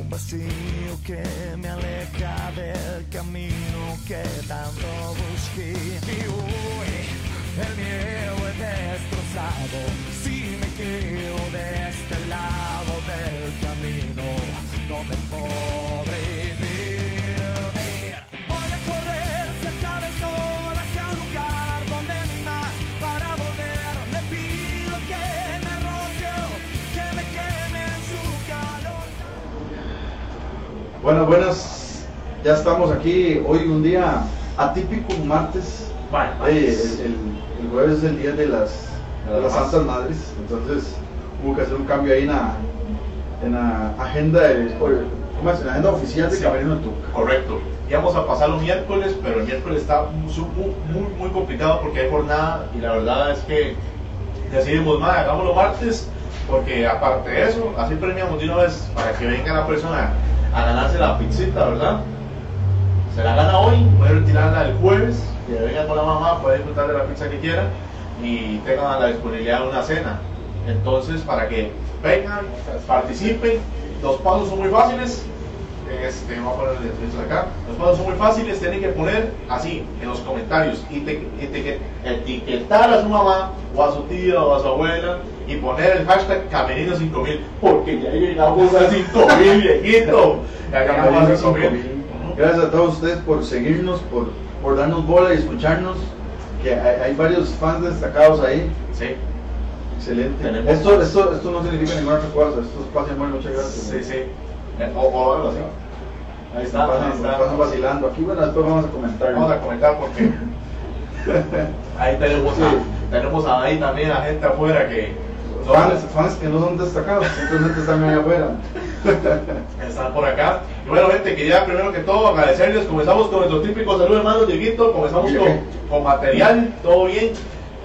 un vacío que me aleja del camino que. Tanto busqué y hoy el miedo es destrozado Ya estamos aquí. Hoy un día atípico, un martes. Vale, Eh, martes. el, el- el jueves es el día de las, de las Santas Madres. Entonces hubo que hacer un cambio ahí en la, en la agenda, de, ¿cómo es? En la agenda oficial de Sí. Camerino del Tuca. Correcto. Íbamos a pasarlo miércoles, pero el miércoles está muy, muy, muy complicado porque hay jornada y la verdad es que decidimos, más hagámoslo martes porque aparte de eso, así premiamos de una vez para que venga la persona a ganarse la pizzita, ¿verdad? Se la gana hoy, puede retirarla el jueves, que venga con la mamá, puede disfrutar de la pizza que quiera y tengan la disponibilidad de una cena. Entonces, para que vengan, participen, los pasos son muy fáciles. Este, vamos a poner el acá. Los pasos son muy fáciles, tienen que poner así en los comentarios, ete- ete- etiquetar a su mamá o a su tía o a su abuela y poner el hashtag Camerino5000 porque ya llegamos a 5000 viejito. Ya llegamos a Camerino 5000. 5000. Gracias a todos ustedes por seguirnos, por, por darnos bola y escucharnos. Que hay, hay varios fans destacados ahí. Sí, Excelente. Tenemos- Esto, esto, esto no significa ninguna otra cosa. Esto es paz y amor. Muchas gracias. sí, sí. Eh, O, o algo así. Ahí está, ahí Pasan, está. pasan vacilando. Aquí, bueno, después vamos a comentar. Vamos a comentar porque ahí tenemos, Sí. a, tenemos ahí también a gente afuera que Fans, fans que no son destacados, simplemente están ahí afuera. están por acá. Y bueno, gente, quería primero que todo agradecerles. Comenzamos con nuestro típico saludo, hermano Dieguito. Comenzamos con, con material, todo bien.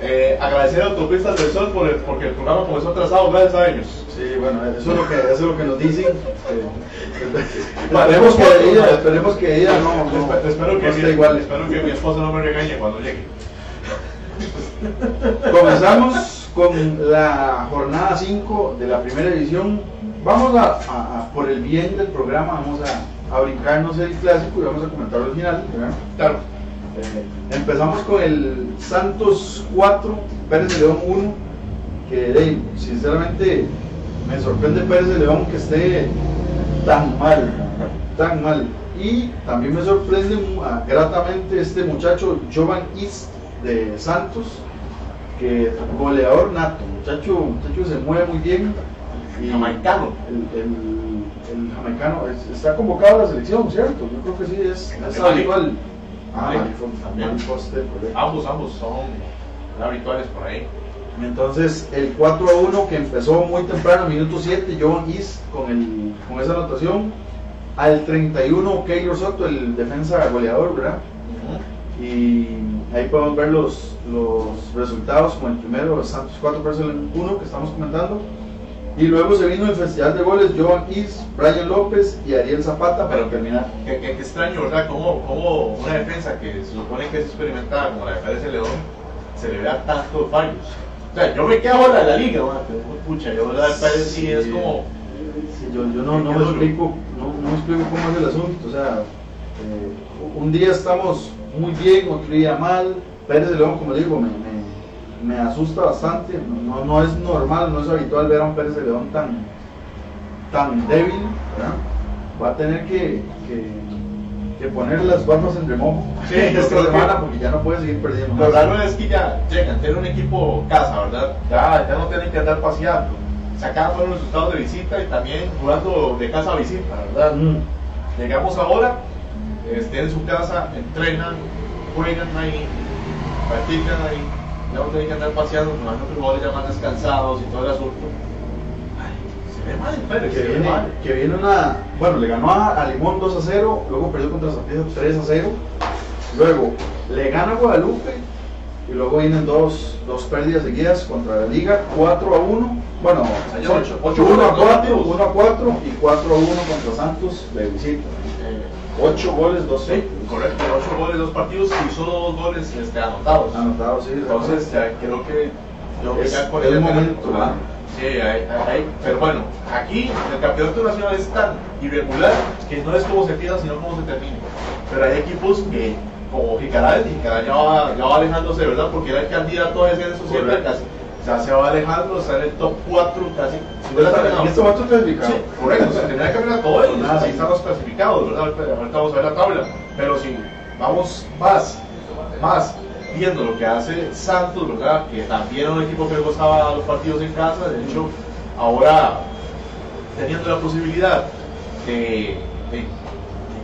Eh, agradecer a Autopistas del Sol por el- porque el programa comenzó atrasado, gracias a ellos. Sí, bueno, eso es lo que, eso es lo que nos dicen. Esperemos, que ella, esperemos que ella no, no, Espe- espero, no que mi, igual. espero que mi esposa no me regañe cuando llegue. Comenzamos con la jornada 5 de la primera edición. Vamos a, a- a- por el bien del programa, vamos a, a brincarnos el clásico y vamos a comentar el final. ¿verdad? Claro. Eh, empezamos con el Santos 4, Pérez de León 1, que sinceramente me sorprende Pérez de León que esté tan mal, tan mal. Y también me sorprende ah, gratamente este muchacho Jovan East de Santos, que goleador nato, muchacho, muchacho se mueve muy bien. Y Jamaicano. El, el- el jamaicano es- está convocado a la selección, ¿cierto? Yo creo que sí, es, es habitual. Ah, también. Foster. Ambos, ambos son habituales por ahí. Entonces, el 4 a 1 que empezó muy temprano, minuto 7, Jovan East con, el, con esa anotación. Al 31, Keylor Soto, el defensa goleador, ¿verdad? Y ahí podemos ver los, los resultados, como el primero, Santos 4 versus 1 que estamos comentando. Y luego se vino el festival de goles, Jovan East, Brian López y Ariel Zapata para terminar. Qué, qué- qué extraño, ¿verdad? Cómo, cómo una defensa que se supone que es experimentada como la de Pérez de León se le vea tantos fallos. O sea, yo me quedo ahora de la liga, ¿no? pero pucha, yo la de Pérez sí es como. Sí, yo, yo no, no me explico, no, no me explico cómo es el asunto. O sea, eh, un día estamos muy bien, otro día mal. Pérez de León, como digo, me, me, me asusta bastante. No, no es normal, no es habitual ver a un Pérez de León tan, tan débil. ¿verdad? Va a tener que, que, que poner las barbas en remojo Sí, esta semana porque ya no puede seguir perdiendo. Lo raro es que ya llegan, tienen un equipo casa, ¿verdad? Ya, ya no tienen que andar paseando. Sacaban buenos resultados de visita y también jugando de casa a visita, ¿verdad? Mm. Llegamos ahora, este, en su casa, entrenan, juegan ahí, practican ahí, ya no tienen que andar paseando, con los jugadores ya más descansados y todo el asunto. Ay, se ve mal que se ve viene, mal. que viene una. Bueno, le ganó a, a Limón 2 a 0, luego perdió contra Zapizo 3 a 0, luego le gana a Guadalupe y luego vienen dos, dos pérdidas seguidas contra la liga, 4 a 1, bueno, Hay son ocho- ocho 1 a goles, dos 4, partidos. 1 a 4 y 4 a 1 contra Santos de visita. Eh, 8 goles, 2 sí, correcto, 8 goles, 2 partidos y solo 2 goles este, anotados. anotados, sí. Entonces, ya creo que yo Es ya con el momento, ¿verdad? Sí, hay- pero bueno, aquí el campeonato nacional es tan irregular que no es como se empieza, sino como se termina. Pero hay equipos que, como Jicaral, Jicaral ya va, ya va alejándose, ¿verdad? Porque era el candidato a descenso siempre, Correcto. casi. Ya se va alejando, está en el top 4 casi. En este momento clasificado. Sí, correcto, se tendría que cambiar todo ellos, Ah, sí. ahí están los clasificados, ¿verdad? Ahorita vamos a ver la tabla, pero si vamos más, más viendo lo que hace Santos, ¿verdad? Que también era un equipo que le gustaba los partidos en casa, de hecho, ahora teniendo la posibilidad de, de-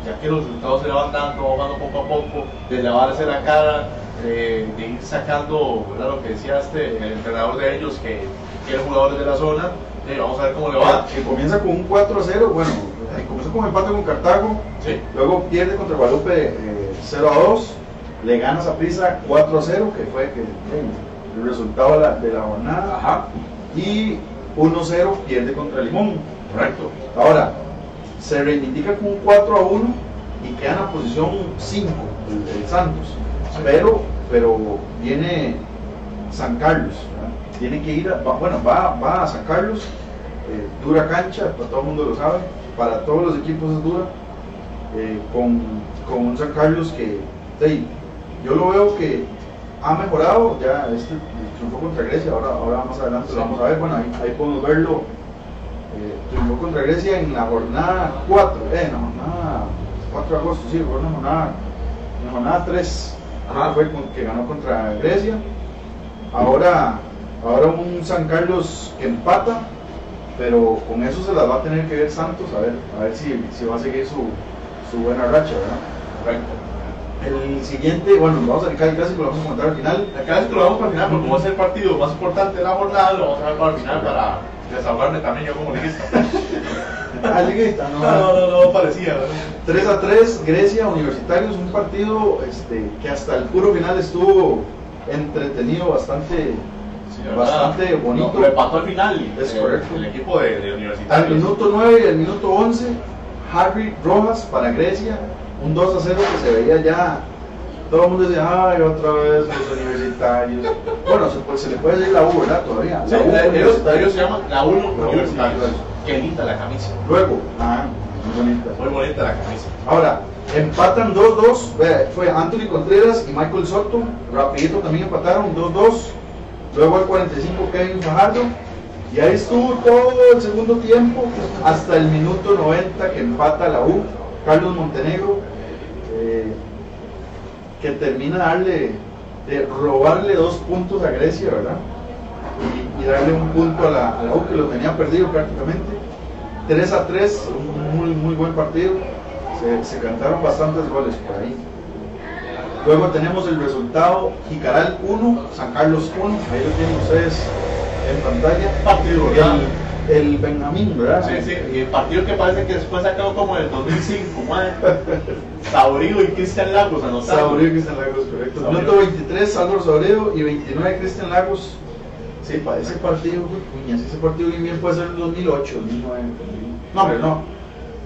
ya que los resultados se le van dando, bajando poco a poco, de lavarse la cara, de, de ir sacando, ¿verdad? Lo que decía este, el entrenador de ellos, que quiere jugadores de la zona, eh, vamos a ver cómo le va. Que comienza con un 4 a 0, bueno, eh, comenzó con empate con Cartago, Sí. luego pierde contra Guadalupe eh, 0 a 2, le gana a Prisa 4 a 0, que fue que, eh, el resultado de la, de la jornada, Ajá, y 1 a 0 pierde contra Limón. correcto. Ahora, se reivindica con un 4 a 1 y queda en la posición 5 el, el Santos. Pero, pero viene San Carlos. ¿verdad? Tiene que ir, a- bueno, va, va a San Carlos, eh, dura cancha, pues, todo el mundo lo sabe, para todos los equipos es dura, eh, con, con un San Carlos que, hey, yo lo veo que ha mejorado, ya este triunfó contra Grecia, ahora, ahora más adelante Sí. lo vamos a ver, bueno, ahí, ahí podemos verlo eh, triunfó contra Grecia en la jornada 4, eh, en la jornada 4 de agosto, sí, fue en la jornada, en la jornada 3, Ajá. fue con- que ganó contra Grecia. Ahora, ahora un San Carlos que empata, pero con eso se las va a tener que ver Santos, a ver, a ver si, si va a seguir su, su buena racha, ¿verdad? correcto. El siguiente, bueno, vamos a dedicar el clásico, lo vamos a comentar al final. Es que lo vamos para el final, porque como es el partido más importante de la jornada, lo vamos a ver para el final para desahogarme también yo como liguista. No. No, no, parecía. ¿verdad? 3 a 3, Grecia Universitarios, un partido este, que hasta el puro final estuvo entretenido, bastante, bastante bonito. Lo empató al final. Es eh, correcto. El equipo de, de universitarios. Al minuto 9 y al minuto 11, Harry Rojas para Grecia, un 2 a 0 que se veía ya. Todo el mundo decía, ay, otra vez los universitarios. Bueno, se, puede- se le puede decir la U, ¿verdad? Todavía. Sí, La U Universitarios. se llaman la 1 La U Universitarios. Qué linda la camisa. Luego, ah, muy bonita. Muy bonita la camisa. Ahora, empatan 2-2, vea, fue Anthony Contreras y Michael Soto, rapidito también empataron 2-2, luego al 45 Kevin Fajardo, y ahí estuvo todo el segundo tiempo, hasta el minuto 90 que empata la U, Carlos Montenegro, eh, que termina darle, de robarle dos puntos a Grecia, ¿verdad? Y, y darle un punto a la, a la U que lo tenía perdido prácticamente. 3 a 3, un muy, muy buen partido. Se, se cantaron bastantes goles por ahí. Luego tenemos el resultado: Jicaral 1, San Carlos 1. Ahí lo tienen ustedes en pantalla. Partido. El, el Benjamín, ¿verdad? Sí, sí, y el partido que parece que después sacado como en el 2005, madre. Saurio y Cristian Lagos anotando. Saurio Cristian Lagos, correcto. Minuto 23, Álvaro Saurio y 29, Cristian Lagos. Sí, para ese partido, puñas, ese partido bien, bien puede ser el 2008, 2009. No, hombre, no.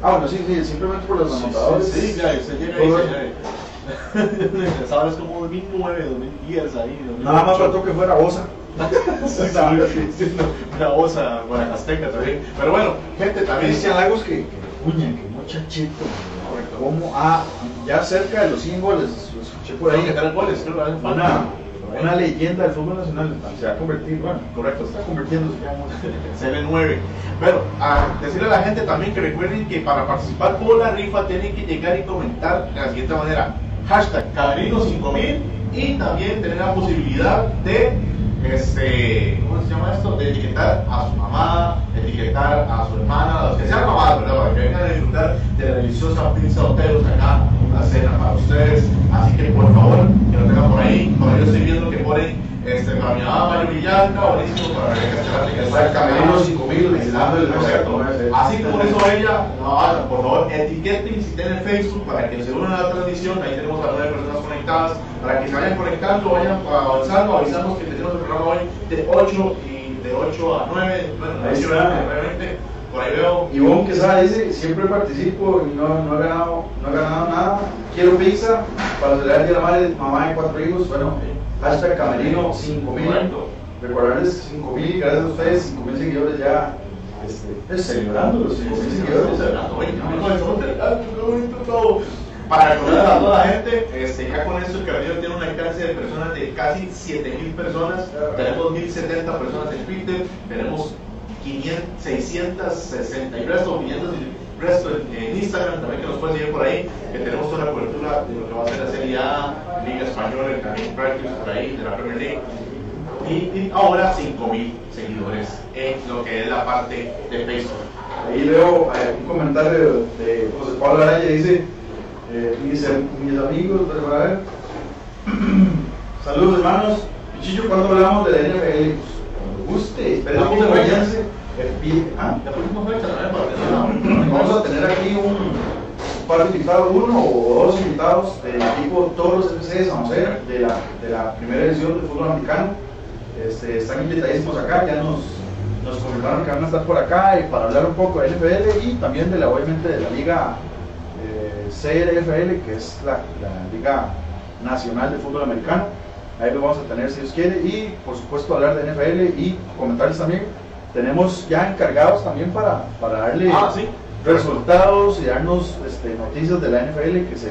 Ah, bueno, sí, sí, simplemente por los Sí, anotadores. Sí, sí, ya, se llega ahí, Todo se eso. llega ahí. Pensaba es como 2009, 2010 ahí. 2008. Nada más faltó que fuera Osa. Sí, sí, sí, Una osa guanacasteca también. Pero bueno, gente también. Cristian Lagos que, que puña, que muchachito. Como ah, ya cerca de los 100 goles, lo escuché por ahí que tres goles, creo. Una, una leyenda del fútbol nacional se va a convertir, bueno, Correcto, está convirtiéndose ya en- CL9. Bueno, a decirle a la gente también que recuerden que para participar por la rifa tienen que llegar y comentar de la siguiente manera. Hashtag Caberino5000 y también tener la posibilidad de, este, ¿cómo se llama esto? De etiquetar a su mamá, etiquetar a su hermana, a los que sean mamás, ¿verdad? Para que vengan a disfrutar de la deliciosa pizza hotelos acá, una cena para ustedes. Así que por favor, que lo tengan por ahí. Como yo estoy viendo que ponen Este, para mi mamá Mario Villalca, buenísimo para que Está el camerino 5000, legislando el concepto. Así como eso ella, no, por favor, etiqueten si tienen Facebook para que se unan a la transmisión. Ahí tenemos a nueve personas conectadas para que se vayan conectando, vayan avanzando. Avisamos que tenemos el programa hoy de 8 y de 8 a 9. Bueno, de 8 está. a 9, por ahí veo. Ivonne Quesada dice, siempre participo y no, no, he ganado, no he ganado nada. Quiero pizza para celebrar el día de la madre, mamá de cuatro hijos. Bueno, hashtag camerino 5000. Correcto. Recordarles 5000, gracias a ustedes, 5000 seguidores ya. Este, es celebrando los 5000 seguidores. Para recordar a toda la gente, este, ya con esto el Caballero tiene un alcance de personas de casi 7000 personas, tenemos 1070 personas en Twitter, tenemos 500, 660 y resto, 500 y resto en, Instagram, también que nos pueden seguir por ahí, que tenemos toda la cobertura de lo que va a ser la Serie A, Liga Española, Canadian Practice por ahí, de la Premier League. Y, y ahora 5000 seguidores en lo que es la parte de Facebook. Ahí veo eh, un comentario de José Pablo Araya, dice, eh, mis, mis amigos, ver, saludos hermanos, Pichicho, cuando hablamos de la NFL? Guste, ah, fecha para tener una- vamos a tener aquí un par de invitados, uno o dos invitados del equipo Toros FC de San José, de la, de la primera edición de fútbol americano, este, están invitadísimos acá, ya nos, nos comentaron que van a estar por acá y para hablar un poco de NFL y también de la, obviamente, de la liga eh, CRFL, que es la, la liga nacional de fútbol americano. Ahí lo vamos a tener si Dios quiere y por supuesto hablar de NFL y comentarles también. Tenemos ya encargados también para, para darle Ah, sí. resultados y darnos este, noticias de la NFL que se,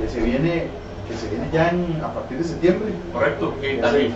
que se viene que se viene ya en- a partir de septiembre. Correcto, que Ya también,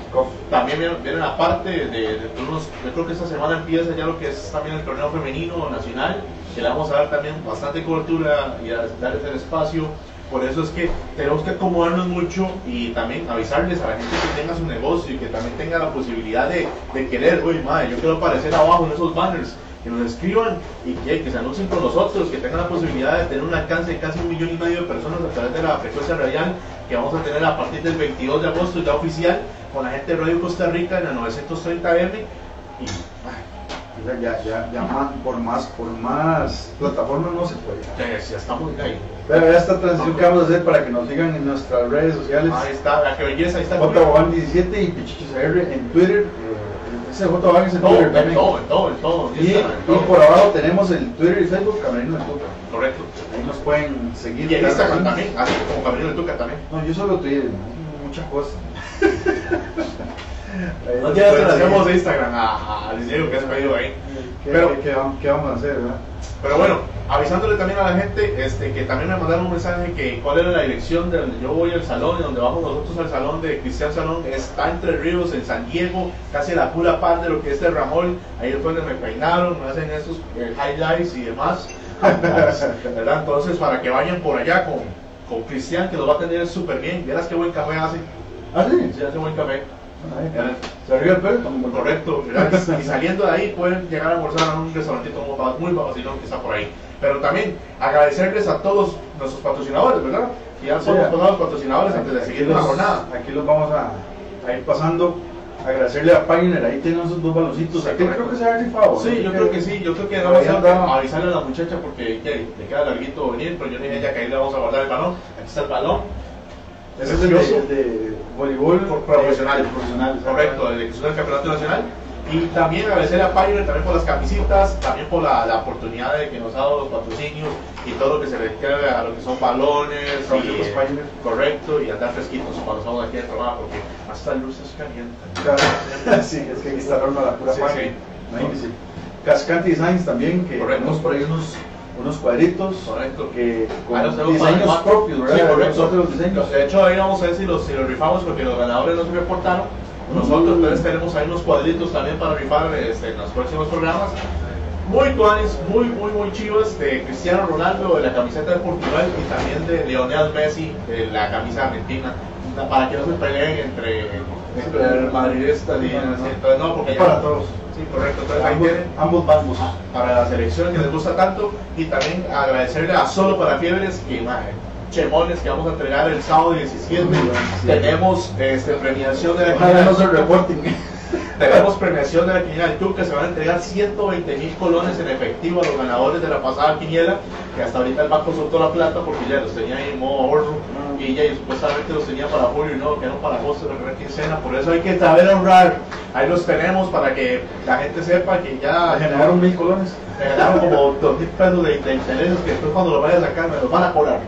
también vienen, vienen aparte de, de turnos, yo creo que esta semana empieza ya lo que es también el torneo femenino nacional, que le vamos a dar también bastante cobertura y a darles el espacio. Por eso es que tenemos que acomodarnos mucho y también avisarles a la gente que tenga su negocio y que también tenga la posibilidad de, de querer, uy, madre, yo quiero aparecer abajo en esos banners, que nos escriban y que, que se anuncien con nosotros, que tengan la posibilidad de tener un alcance de casi un millón y medio de personas a través de la frecuencia radial que vamos a tener a partir del 22 de agosto ya oficial con la gente de Radio Costa Rica en la 930M y Ya, ya, ya, ya más- por más por más plataformas no se puede. ya, ya estamos ahí. Pero ya esta transición que vamos a hacer para que nos sigan en nuestras redes sociales. Ahí está, la que belleza, ahí está. JBoban17 y PichichoCR en Twitter. eh, ese es en todo, Twitter en todo, en todo, en todo. Y, por abajo tenemos el Twitter y Facebook Camerino del Tuca. Correcto. Ahí nos pueden seguir. Y en Instagram también, así como Camino de Tuca también. No, yo solo Twitter, muchas cosas. Nos ya se lo hacemos de Instagram a, a Diego que has pedido ahí. ¿Qué, Pero- qué- qué vamos- qué vamos a hacer, verdad? Pero bueno, avisándole también a la gente este, que también me mandaron un mensaje que cuál era la dirección de donde yo voy al salón y donde vamos nosotros al salón de Cristian Salón. Está entre Ríos, en San Diego, casi la pura par de lo que es el Ramón. Ahí donde me peinaron, me hacen esos eh, highlights y demás. ¿Verdad? Entonces, para que vayan por allá con, con Cristian, que los va a atender súper bien. Verás qué buen café hace. ¿Ah, sí? Sí, hace buen café. Se el pelo, Correcto, ¿verdad? y saliendo de ahí pueden llegar a almorzar a un restaurantito muy vacilón que está por ahí. Pero también agradecerles a todos nuestros patrocinadores, ¿verdad? Que ya somos ya. todos los patrocinadores antes de seguir la jornada. Aquí los vamos a, a ir pasando. Agradecerle a Pioneer, ahí tienen esos dos baloncitos. Sí, creo que se ha rifado. Sí, yo creo que sí, yo creo que no a avisarle a la muchacha porque le queda larguito venir, pero yo le dije a ella que ahí le vamos a guardar el balón. Aquí está el balón. Ese es el de, el de voleibol profesional. profesional. Correcto, el ejecución del campeonato nacional. Y también agradecer a Pioneer también por las camisitas, también por la, la oportunidad de que nos ha dado los patrocinios y todo lo que se refiere a lo que son balones. Y, Camisetas Pioneer. correcto, y andar fresquitos cuando estamos aquí el trabajo, porque hasta el luz es caliente. Claro. sí, es que aquí está la pura Sí, sí. Cascante Designs también, que Correcto. tenemos por ahí unos, unos cuadritos Correcto. que con Ah, los tenemos diseños para- propios, ¿verdad? Sí, correcto. Los diseños. De hecho, ahí vamos a ver si los, si los rifamos porque los ganadores no se reportaron. Nosotros Mm. entonces tenemos ahí unos cuadritos también para rifar este, en los próximos programas. Muy tuanes, muy, muy, muy chivas de Cristiano Ronaldo, de la camiseta de Portugal y también de Lionel Messi, de la camisa argentina. Para que no se peleen entre, entre madridistas y entonces no, porque ya- Para todos. Sí, correcto. Entonces ahí Ambos, tienen ambos para la selección que les gusta tanto y también agradecerle a Solo para Fiebres que madre, chemones que vamos a entregar el sábado 17. Sí. Tenemos este, premiación de la. Tenemos premiación de la quiniela del Tuca, se van a entregar 120 mil colones en efectivo a los ganadores de la pasada quiniela, que hasta ahorita el banco soltó la plata porque ya los tenía ahí en modo ahorro y ya supuestamente los tenía para julio y no, que no para agosto la primera quincena, por eso hay que saber ahorrar. Ahí los tenemos para que la gente sepa que ya Generaron mil colones. me ganaron como dos mil pesos de, de intereses que después cuando los vaya a sacar me los van a cobrar.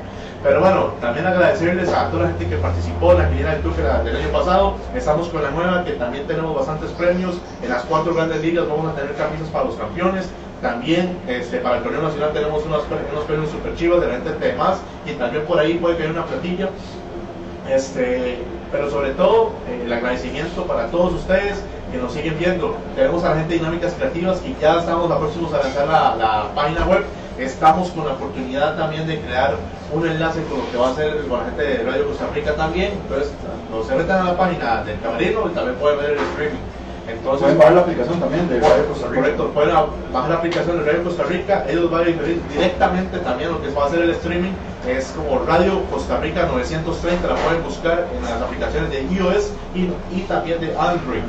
Pero bueno, también agradecerles a toda la gente que participó en la quiniela del Tuque la- del año pasado. Estamos con la nueva, que también tenemos bastantes premios. En las cuatro grandes ligas vamos a tener camisas para los campeones. También este, para el torneo nacional tenemos unos, unos premios super chivas de la gente de más. Y también por ahí puede caer una platilla. Este, pero sobre todo eh, el agradecimiento para todos ustedes que nos siguen viendo. Tenemos a la gente Dinámicas Creativas y ya estamos a próximos a lanzar la, la página web. Estamos con la oportunidad también de crear un enlace con lo que va a hacer con la gente de Radio Costa Rica también. Entonces, nos se metan a la página del camerino y también pueden ver el streaming. Entonces, Pueden bajar la aplicación también de Radio Costa Rica. Correcto, pueden bajar la aplicación de Radio Costa Rica, ellos van a diferir directamente también lo que va a hacer el streaming, es como Radio Costa Rica 930, la pueden buscar en las aplicaciones de iOS y, y también de Android.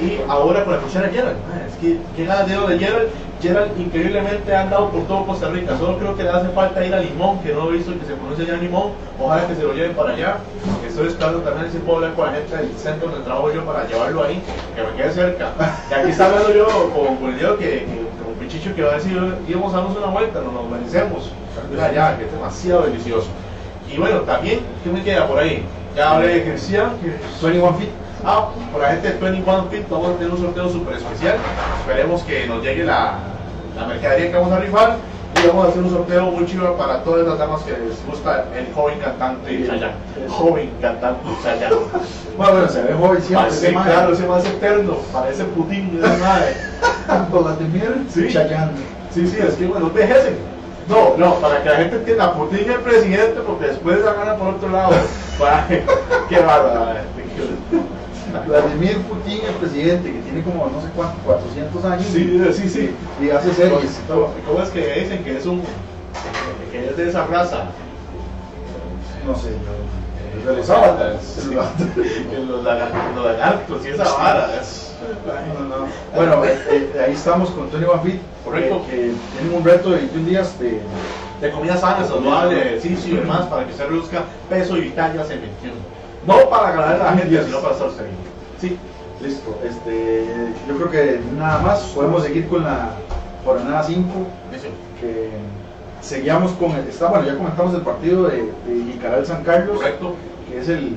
Y ahora con la cuchara Gerald, ah, es que qué ganas de de Gerald, Gerald increíblemente ha andado por todo Costa Rica, solo creo que le hace falta ir a Limón, que no he visto que se pronuncia ya Limón, ojalá que se lo lleven para allá. Estoy esperando también si puedo hablar con la gente del centro donde trabajo yo para llevarlo ahí, que me quede cerca. Y aquí está hablando yo con, con el Diego que, que con Pichicho que va a decir, íbamos a darnos una vuelta, nos lo merecemos. Ya, que es demasiado delicioso. Y bueno, también, ¿qué me queda por ahí? Ya hablé de Cristian, que 21 Feet. Ah, por la gente de 21 Fit vamos a tener un sorteo súper especial. Esperemos que nos llegue la, la mercadería que vamos a rifar y vamos a hacer un sorteo muy chido para todas las damas que les gusta el joven cantante Chayanne. Joven cantante Chayanne. Bueno, bueno, se ve joven siempre. Parece, ese claro, ese más eterno, parece Putin, esa madre. Vladimir Sí. Chayanne. Sí, sí, es que bueno, envejecen. No, no, para que la gente entienda, Putin es el presidente porque después la gana por otro lado. Para que, qué bárbaro. Vladimir Putin, el presidente, que tiene como no sé cuántos, 400 años. Sí, sí, sí. Y hace series y. ¿Cómo es que dicen que es un que es de esa raza? No sé, yo. De los. Que los lagar- los lagartos y esa vara. es- No, no, no. Bueno, eh, eh, ahí estamos con Tony Fit, Correcto. Que, que tienen un reto de 21 días de. De comida sana, saludable, ejercicio y demás, para que se reduzca peso y tallas en 21. No para ganar a la gente, sino para estar bien. Sí. Listo. Este, yo creo que nada más. Podemos seguir con la jornada 5. Eso. Que seguíamos con el. Está, bueno, ya comentamos el partido de, de Jicaral San Carlos. Correcto. que es el,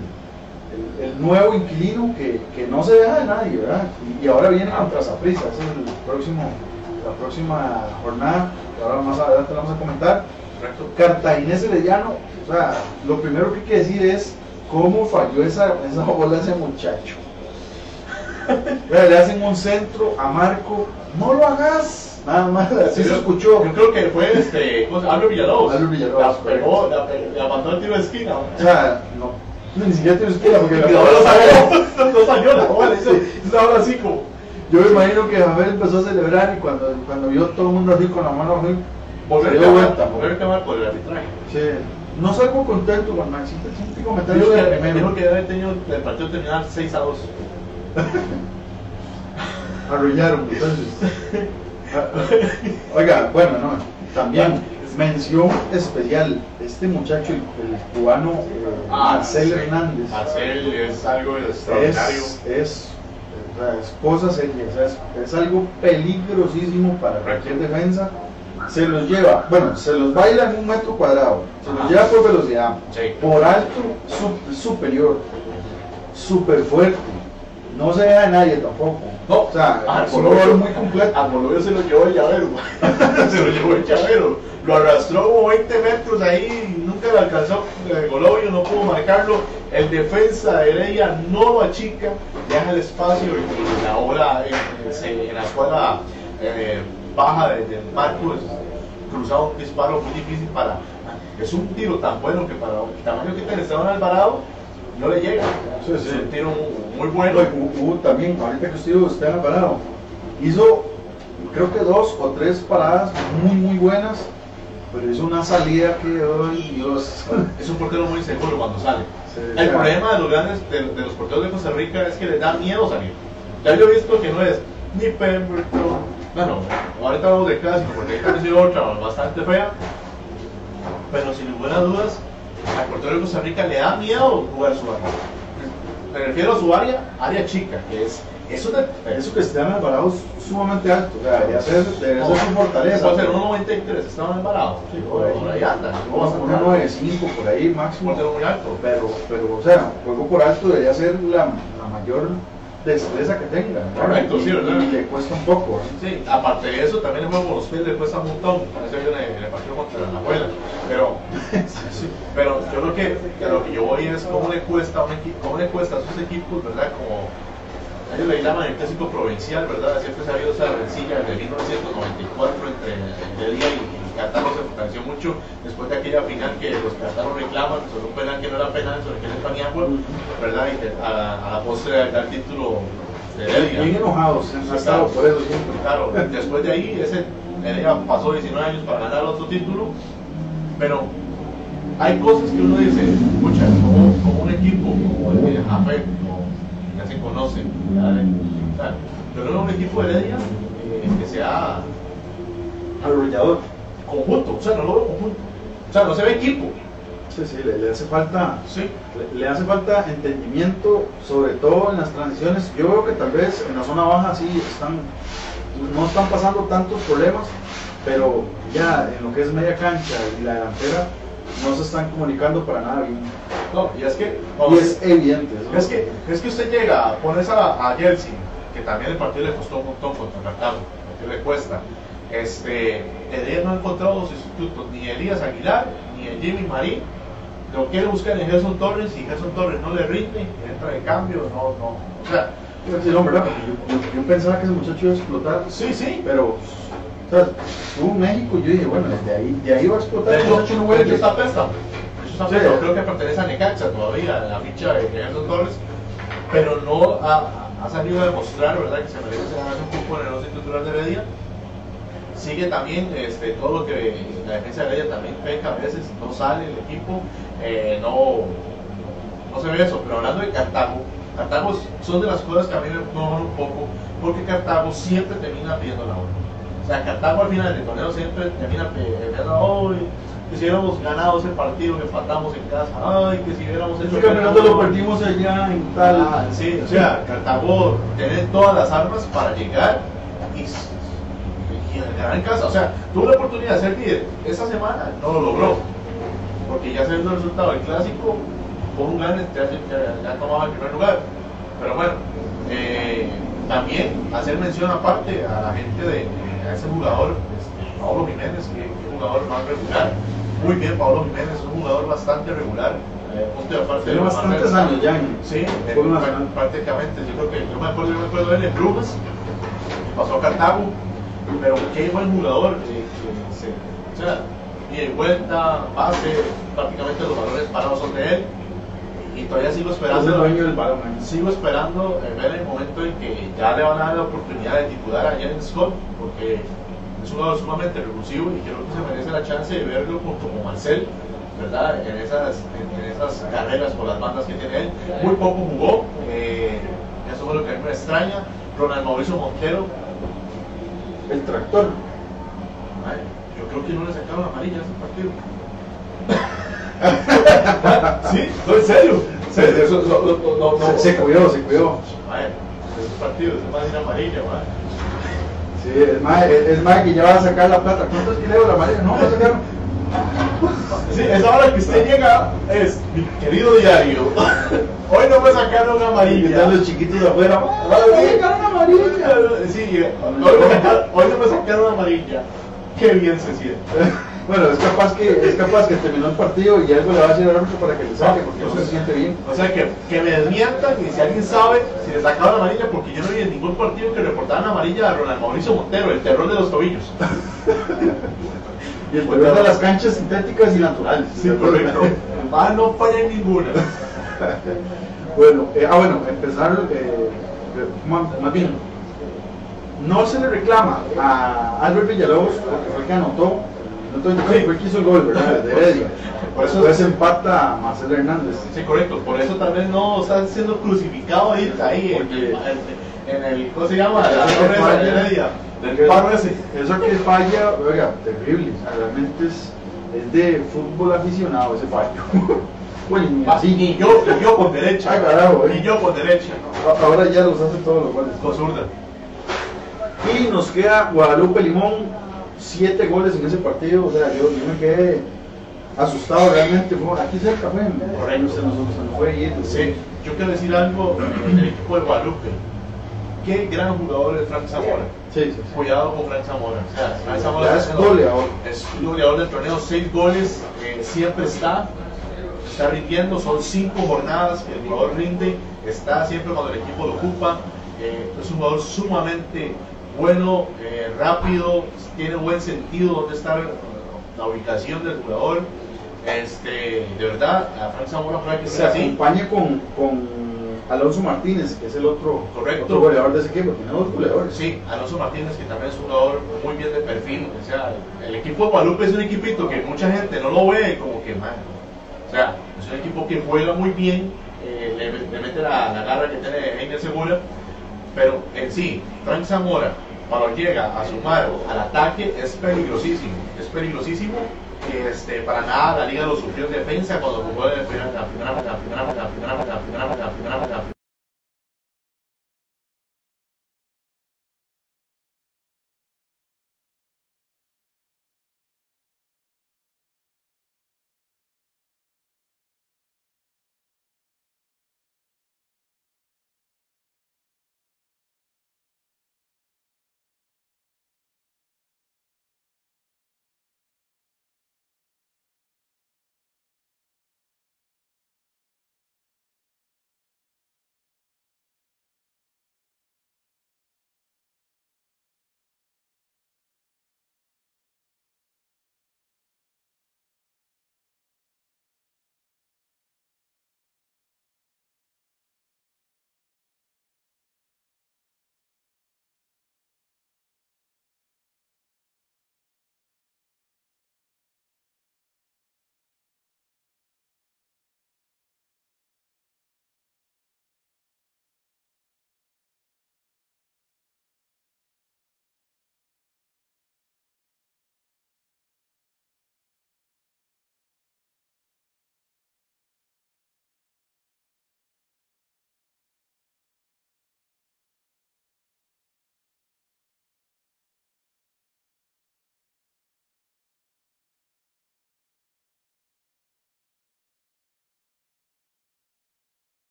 el, el nuevo inquilino que, que no se deja de nadie, ¿verdad? Y, y ahora viene contra Saprissa, ese es el próximo, la próxima jornada, que ahora más adelante la vamos a comentar. Correcto. Cartaginés Herediano, o sea, lo primero que hay que decir es cómo falló esa, esa bola ese muchacho. Le hacen un centro a Marco, no lo hagas, nada más, así se escuchó. Yo creo que fue este. Albert Villalobos. Albert Villalobos, La pegó, la, la mandó al tiro de esquina. O sea, no, ni siquiera tienes que ir porque Y no lo salió, no salió la bola, ahora así como. Yo me imagino que Javier empezó a celebrar y cuando, cuando vio todo el mundo así con la mano así, Volver a vuelta. volver a quemar por el arbitraje. Sí. No salgo contento con Maxito, siempre comentario Dijo de que, primero. dijo que debe haber tenido el partido terminar 6 a 2. Arruinaron, entonces. Oiga, bueno, no, también mención especial, este muchacho, el, el cubano eh, Marcel Hernández, Marcel es algo extraordinario. es, es, es cosa seria, o sea, es, es algo peligrosísimo para cualquier defensa. Se los lleva, bueno, se los baila en un metro cuadrado, se los lleva por velocidad, Sí. por alto, su- superior, súper fuerte, no se deja de nadie tampoco. No, o sea, Bolivia- jugador muy completo. Al Bolivia se lo llevó el llavero. se lo llevó el llavero. Lo arrastró como 20 metros ahí nunca lo alcanzó. El Golovio no pudo marcarlo. El defensa de Heredia no lo achica. Deja el espacio y la hora en, se- en la escuadra eh, baja de- del marco es cruzado un disparo muy difícil para. Es un tiro tan bueno que para el tamaño que tiene Esteban Alvarado no le llega. Sí, sí. Es un tiro muy bueno. Hubo- también, ahorita que usted está parado, hizo creo que dos o tres paradas muy muy buenas, pero hizo una salida que, ay Dios. Es un portero muy seguro cuando sale. Sí, El claro. problema de los grandes, de, de los porteros de Costa Rica es que les da miedo salir. Ya yo he visto que no es ni Pemberton, bueno, ahorita vamos de clásico porque ahí también ha sido otra bastante fea, pero sin ninguna dudas, al portero de Costa Rica le da miedo jugar su área. Me refiero a su área, área chica, que es, es una... Eso que Esteban Alvarado es sumamente alto, o sea, debería ser, debería ser su fortaleza. Puede ser 1.93, estaba embarado. Sí, por ahí. Por ahí anda. Como una 9.5 por ahí máximo. portero muy alto. Pero, pero, o sea, juego por alto debería ser la, la mayor destreza que tenga. Correcto, y, sí, ¿verdad? Y le cuesta un poco. ¿eh? Sí, aparte de eso, también el juego con los pies le cuesta un montón. En el, en el partido contra la abuela. Pero, sí, pero yo creo que lo que yo voy es cómo le cuesta a, un cómo le cuesta a sus equipos, ¿verdad? Como ellos le llaman el clásico provincial, ¿verdad? Siempre se ha habido esa rencilla de 1994 entre Heredia y, y Cartago se fortaleció mucho después de aquella final que los Cartagos reclaman sobre un penal que no era penal, sobre que era Paniagua, ¿verdad? Y a, a la postre da el título de Heredia. Bien enojados, han por eso siempre. Claro, después de ahí, ese, Heredia pasó 19 años para ganar otro título, pero hay cosas que uno dice, escucha, como, como un equipo, como el de como ya se conoce, ya, o sea, yo creo que un equipo de Heredia eh, que sea Arrollador. Conjunto, o sea, no lo veo conjunto, o sea, no se ve equipo, Sí, sí, le, le hace falta sí, Le, le hace falta entendimiento, sobre todo en las transiciones. Yo veo que tal vez en la zona baja sí están, no están pasando tantos problemas, pero ya en lo que es media cancha y la delantera no se están comunicando para nada bien. no, y es que, Y es evidente. Es que, es que usted llega, pones a, a Yeltsin, que también el partido le costó un montón contra Cartago, el partido le cuesta. Este, Heredia no ha encontrado dos sustitutos, ni Elías Aguilar, ni el Jimmy Marín. Lo quiere buscar en Gerson Torres y Gerson Torres no le rinde, entra de cambio, no, no. O sea, Sí, no, ¿verdad? Yo, yo- yo pensaba que ese muchacho iba a explotar, sí, sí. pero o sea, estuvo en México y yo dije, bueno, de ahí, de ahí va a explotar. De hecho, muchacho no hecho está está Sí. Creo que pertenece a Necaxa todavía, la ficha de Gerson Torres, pero no ha, ha salido a demostrar, ¿verdad?, que se merece un cupo en el 11 titular de Heredia. Sigue también este, todo lo que la defensa de Heredia también peca a veces, no sale el equipo, eh, no, no se ve eso. Pero hablando de Cartago, Cartago son de las cosas que a mí me enojan un poco, porque Cartago siempre termina pidiendo la hora. O sea, Cartago al final del torneo siempre termina pidiendo, hoy que si hubiéramos ganado ese partido que empatamos en casa, ay, que si hubiéramos hecho... Ese campeonato lo perdimos allá en tal. Ah, sí, o sea, Cartago tiene todas las armas para llegar y, en casa. O sea, tuvo la oportunidad de ser líder esa semana, no lo logró. Porque ya sabiendo el resultado del clásico, por un gane ya, ya, ya tomaba el primer lugar. Pero bueno, eh, también hacer mención aparte a la gente de, de- a ese jugador, este, Pablo Jiménez, que es un jugador más regular. Muy bien, Pablo Jiménez es un jugador bastante regular. Eh, punto aparte Tiene bastantes años ya Sí, eh, prácticamente. Yo creo que yo me acuerdo, yo me acuerdo de él en Brujas, pasó a Cartago, pero qué buen jugador. eh, que se, o sea, y vuelta, base, prácticamente los valores parados son de él. Y todavía sigo Es el esperando. del balón. ¿eh? Sigo esperando eh, ver el momento en que ya le van a dar la oportunidad de titular a Jalen Scott, porque es un jugador sumamente recursivo y creo que se merece la chance de verlo con- como Marcel, ¿verdad? En esas, en, en esas carreras por las bandas que tiene él. Muy poco jugó, eh, eso es lo que a mí me extraña. Ronald Mauricio Montero, El tractor. ay, yo creo que no le sacaron amarilla a ese partido. sí, no, en serio. en serio, eso- no, no, no, no, Se, se cuidó, se cuidó. Ese partido es más de amarilla, madre. Sí, es más, es más que ya va a sacar la plata. ¿Cuántos kilos la amarilla? No, va a sacar. Sí, esa hora que usted llega es, mi querido diario, hoy no me sacaron amarilla. están los chiquitos de afuera. ¡Ah, me sacaron amarilla! Sí, hoy no, me sacaron, hoy no me sacaron amarilla. Qué bien se siente. Bueno, es capaz que es capaz que terminó el partido y algo le va a decir al árbitro para que le saque porque no se siente bien. O sea, que, que me desmientan y si alguien sabe si le sacaron amarilla, porque yo no vi en ningún partido que reportaran amarilla a Ronald Mauricio Montero, el terror de los tobillos. Y el poder de las canchas sintéticas y naturales. Sí, correcto. Ah, no falla ninguna. Bueno, eh, ah, bueno, empezar, eh, más, más bien, no se le reclama a Albert Villalobos, porque fue el que anotó 29 fue el que hizo el gol, ¿verdad? De Heredia. Por eso- Después empata Marcelo Hernández. Sí, correcto. Por eso tal vez no está siendo crucificado ahí, ahí en, Porque- en- en el, ¿cómo se llama? La Eso que torre Eso que falla, oiga, terrible. O sea, realmente es, es de fútbol aficionado ese fallo. Oye, ni Ah, así. Ni yo, ni yo con derecha. Ah, carajo, eh. Ni yo con derecha. Ahora ya los hace todos los goles. Con zurda. Y nos queda Guadalupe Limón, siete goles en ese partido. O sea, yo, yo me quedé asustado realmente. Fue, aquí cerca fue. Correcto. Se nos, se nos fue ir. Sí, yo quiero decir algo del equipo de Guadalupe. Qué gran jugador es Frank Zamora. Sí, sí, sí. Cuidado con Frank Zamora. O sea, Frank Zamora Ya es goleador. Es goleador del torneo, seis goles, eh, siempre está, está rindiendo, son cinco jornadas que el jugador rinde, está siempre cuando el equipo lo ocupa, eh, es un jugador sumamente bueno, eh, rápido, tiene buen sentido dónde está la ubicación del jugador. Este, de verdad, a Frank Zamora ojalá que Se así. acompaña con, con Alonso Martínez, que es el otro, Correcto. otro goleador de ese equipo. Tiene dos goleadores. Sí, Alonso Martínez, que también es un jugador muy bien de perfil. O sea, el equipo de Guadalupe es un equipito que mucha gente no lo ve como que mal. O sea, es un equipo que juega muy bien, eh, le, le mete la, la garra que tiene Heiner Segura, pero en sí, Frank Zamora, cuando llega a sumar al ataque, es peligrosísimo. Es peligrosísimo. Este, para nada la liga lo sufrió en defensa cuando jugó en la primera, la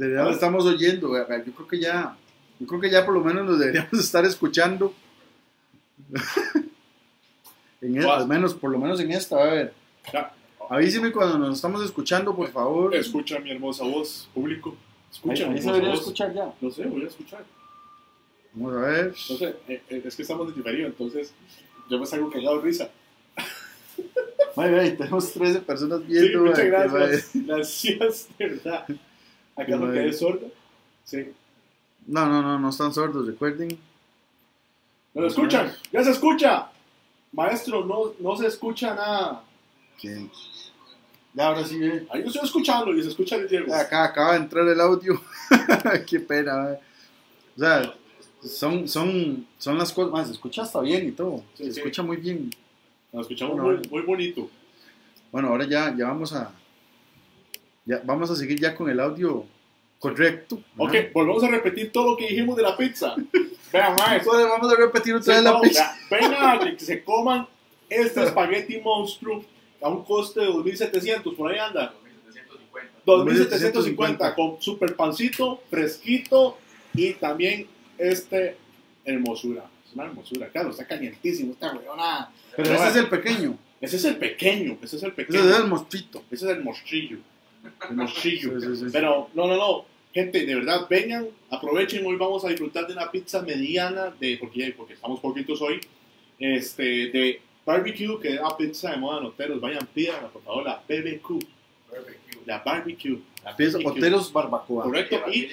De verdad lo estamos oyendo. Yo creo que ya, yo creo que ya por lo menos nos deberíamos estar escuchando. en el- al menos, por lo menos en esta, a ver. Ya, Avíseme cuando nos estamos escuchando, por favor. escucha mi hermosa voz, público. Escucha Ahí- ahí se hermosa debería voz. escuchar ya. No sé, voy a escuchar. Vamos a ver. No sé, eh, eh, es que estamos en diferido, entonces yo me salgo cagado de risa. Tenemos 13 personas Sí, viendo. muchas ay, qué gracias. Gracias, de verdad. Acá quedé sordo. Sí. No, no, no, no están sordos, recuerden. ¿No lo escuchan? ¡Ya se escucha! Maestro, no, no se escucha nada. que- Ya, ahora sí, eh. Ahí yo estoy escuchando y se escucha el Diego. Acá acaba de entrar el audio. Qué pena. eh. O sea, son, son, son las cosas. Más, se escucha hasta bien y todo. Sí, se sí. escucha muy bien. Nos escuchamos Bueno, muy, muy bonito. Bueno, ahora ya, ya vamos a. Ya, vamos a seguir ya con el audio correcto. Ok, volvemos a repetir todo lo que dijimos de la pizza. Vean. Entonces, vamos a repetir otra vez la pizza. Venga, que se coman este espagueti monstruo a un coste de 2.700, por ahí anda. 2.750 con super pancito, fresquito y también este hermosura. Es una hermosura, claro, está calientísimo, está weona. Pero ese es el pequeño. Ese es el pequeño, ese es el Ese pequeño. es el mostrito. Ese es el mostrillo. El mostrillo. Sí, sí, sí. Pero no, no, no. Gente, de verdad, vengan, aprovechen. Hoy vamos a disfrutar de una pizza mediana, de, porque, porque estamos poquitos hoy, este, de barbecue, que es la pizza de moda en hoteles. Vayan, pídanla, por favor, la BBQ, la barbecue. La BBQ. Oteros barbacoa. Correcto, y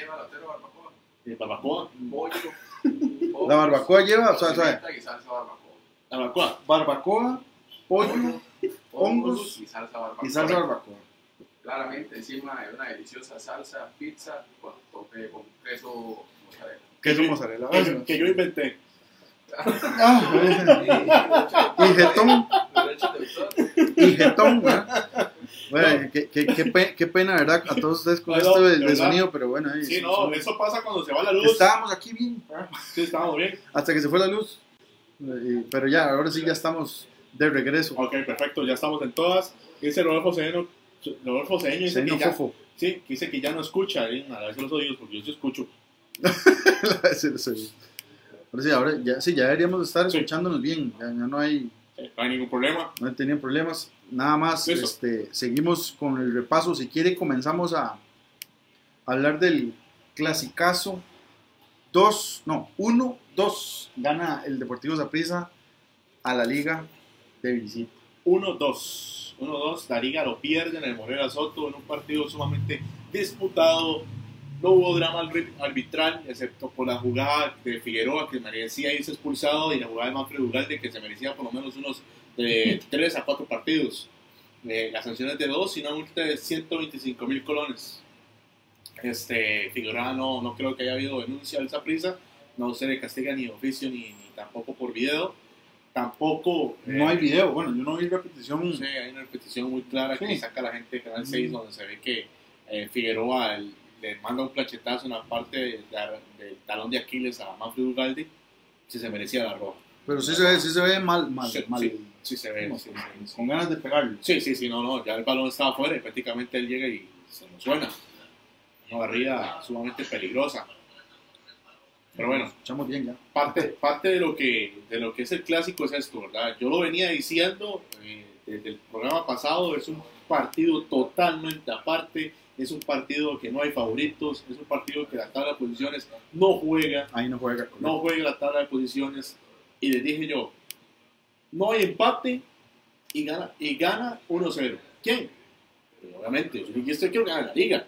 eh, barbacoa. La barbacoa lleva, o sea, barbacoa. barbacoa, pollo hongos y salsa barbacoa. y salsa barbacoa. Claramente encima de una deliciosa salsa, pizza con tope con queso mozzarella. Queso mozzarella. Que, que yo inventé. Ah, y jetón, y jetón. Bueno, qué, qué, qué, qué pena, ¿verdad? A todos ustedes con No, esto de, sonido, pero bueno. ahí, Sí, sí, no, sí. eso pasa cuando se va la luz. Estábamos aquí bien, Sí, estábamos bien. hasta que se fue la luz. Eh, Pero ya, ahora sí ya estamos de regreso. Ok, perfecto, ya estamos en todas. Dice Rodolfo Cedeño, Rodolfo Cedeño dice, que ya, Fofo. sí, dice que ya no escucha, ¿eh? a veces los oídos, porque yo sí escucho. Sí, ahora ya, sí, ya deberíamos estar Sí. escuchándonos bien. Ya, ya no hay No hay ningún problema. no tenido problemas. Nada más, este, seguimos con el repaso. Si quiere, comenzamos a hablar del clasicazo 2, no, 1, 2. Gana el Deportivo Zaprisa a la Liga de visita. 1-2. 1-2, la liga lo pierde en el Morera Soto en un partido sumamente disputado. No hubo drama arbit- arbitral, excepto por la jugada de Figueroa que merecía irse expulsado y la jugada de Manfred Ugalde que se merecía por lo menos unos de 3 a 4 partidos. Eh, la sanción es de 2 y una multa de 125 mil colones. Este, Figueroa no, no creo que haya habido denuncia al prisa, no se le castiga ni oficio ni, ni tampoco por video. Tampoco. No hay video, bueno, yo no vi repetición. Sí, hay una repetición muy clara que saca la gente de Canal Mm. 6 donde se ve que eh, Figueroa el- le manda un plachetazo en la parte de- de- del talón de Aquiles a Manfred Ugalde si se merecía la roja. Pero sí se ve, sí se ve mal, mal, Sí, mal. sí, sí se ve. No, sí. Con ganas de pegarle. Sí, sí, sí, no, no, ya el balón estaba afuera y prácticamente él llega y se nos suena. Una barrida sumamente peligrosa. Pero bueno, Escuchamos bien ya. parte, parte de, lo que, de lo que es el clásico es esto, ¿verdad? Yo lo venía diciendo eh, desde el programa pasado, es un partido totalmente aparte, es un partido que no hay favoritos, es un partido que la tabla de posiciones no juega, Ahí no juega. correcto. no juega la tabla de posiciones, y les dije yo, no hay empate y gana, y gana 1-0. ¿Quién? Obviamente, yo quiero ganar la liga.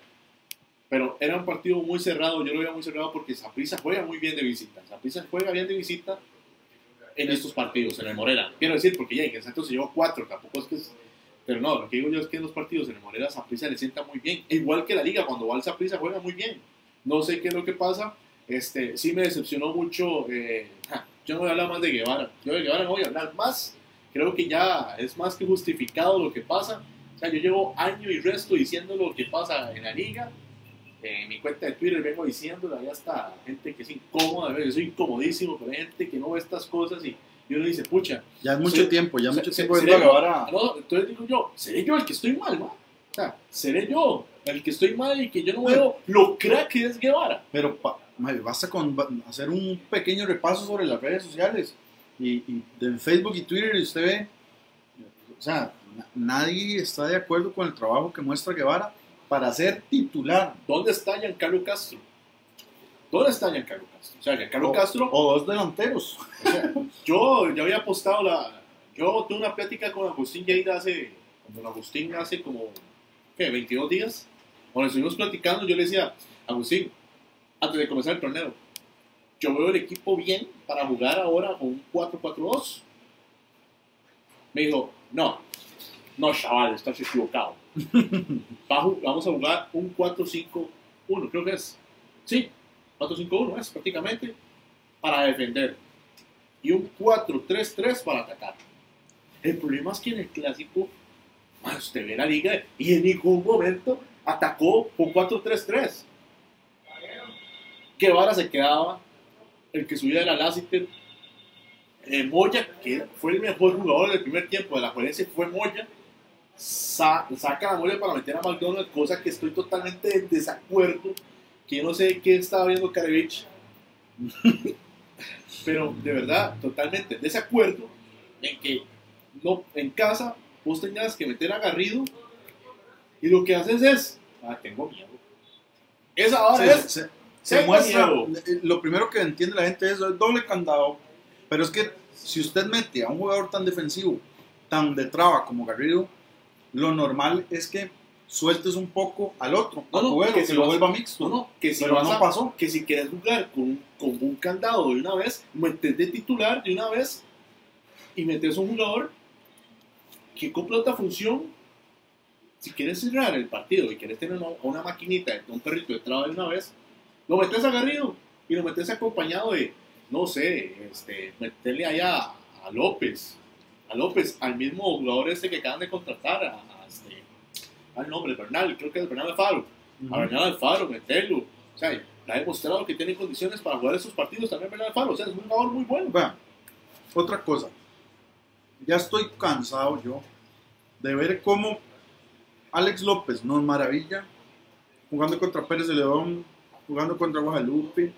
Pero era un partido muy cerrado, yo lo veía muy cerrado porque Saprissa juega muy bien de visita. Saprissa juega bien de visita en estos partidos, en el Morera. Quiero decir, porque ya en el Santos se llevó cuatro, tampoco es que es- Pero no, lo que digo yo es que en los partidos en el Morera Saprissa le sienta muy bien. E igual que la liga, cuando va al Saprissa juega muy bien. No sé qué es lo que pasa. Este, sí me decepcionó mucho. eh, yo no voy a hablar más de Guevara. Yo de Guevara no voy a hablar más. Creo que ya es más que justificado lo que pasa. O sea, yo llevo año y resto diciendo lo que pasa en la liga. Eh, en mi cuenta de Twitter vengo diciéndolo, ya está gente que es incómoda, yo soy incomodísimo, pero hay gente que no ve estas cosas y, y uno dice, pucha, Ya es mucho Sí. tiempo, ya Se- mucho tiempo seré viendo a yo- Guevara. no, entonces digo yo, seré yo el que estoy mal, ¿no? O sea, seré yo El que estoy mal y que yo no veo lo crack que es Guevara. Pero pa- basta con hacer un pequeño repaso sobre las redes sociales. Y, y de Facebook y Twitter y usted ve, o sea, na- nadie está de acuerdo con el trabajo que muestra Guevara para ser titular. ¿Dónde está Giancarlo Castro? ¿Dónde está Giancarlo Castro? O sea, Giancarlo O- Castro, O dos delanteros. o sea, yo ya había apostado la. Yo tuve una plática con Agustín Lleida hace. Con Agustín hace como. ¿Qué? 22 días. Cuando estuvimos platicando, yo le decía, Agustín, antes de comenzar el torneo, yo veo el equipo bien para jugar ahora con un 4-4-2. Me dijo, no, no, chaval, estás equivocado. Vamos a jugar un 4-5-1, creo que es. Sí, 4-5-1 es prácticamente para defender. Y un 4-3-3 para atacar. El problema es que en el clásico, usted ve la liga y en ningún momento atacó con 4-3-3. Guevara se quedaba, el que subía era Lassiter. Eh, Moya, que fue el mejor jugador del primer tiempo de la Juelense, fue Moya. Sa- saca la Moya para meter a McDonald's, cosa que estoy totalmente en desacuerdo. Que yo no sé qué estaba viendo Karevich. Pero de verdad, totalmente en desacuerdo en que no, en casa vos tengas que meter a Garrido y lo que haces es, ah, tengo miedo. Esa ahora Se, es, se- se muestra, miedo. lo primero que entiende la gente es el doble candado, pero es que si usted mete a un jugador tan defensivo, tan de traba como Garrido, lo normal es que sueltes un poco al otro, No, que que, si lo vas- vuelva mixto. No, no, que si, Pero vas no a- pasó. que si quieres jugar con, con un candado de una vez, metes de titular de una vez y metes un jugador que cumpla otra función. Si quieres cerrar el partido y quieres tener una, una maquinita, un perrito de traba de una vez, lo metes a Garrido y lo metes acompañado de, no sé, este, meterle allá a López, a López, al mismo jugador este que acaban de contratar, a, a este, al nombre, Bernal, creo que es Bernal Alfaro Ujú. a Bernal Alfaro, meterlo. O sea, ha demostrado que tiene condiciones para jugar esos partidos también Bernal Alfaro. O sea, es un jugador muy bueno. Vean, otra cosa. Ya estoy cansado yo de ver cómo Alex López nos maravilla jugando contra Pérez de León, jugando contra Guadalupe,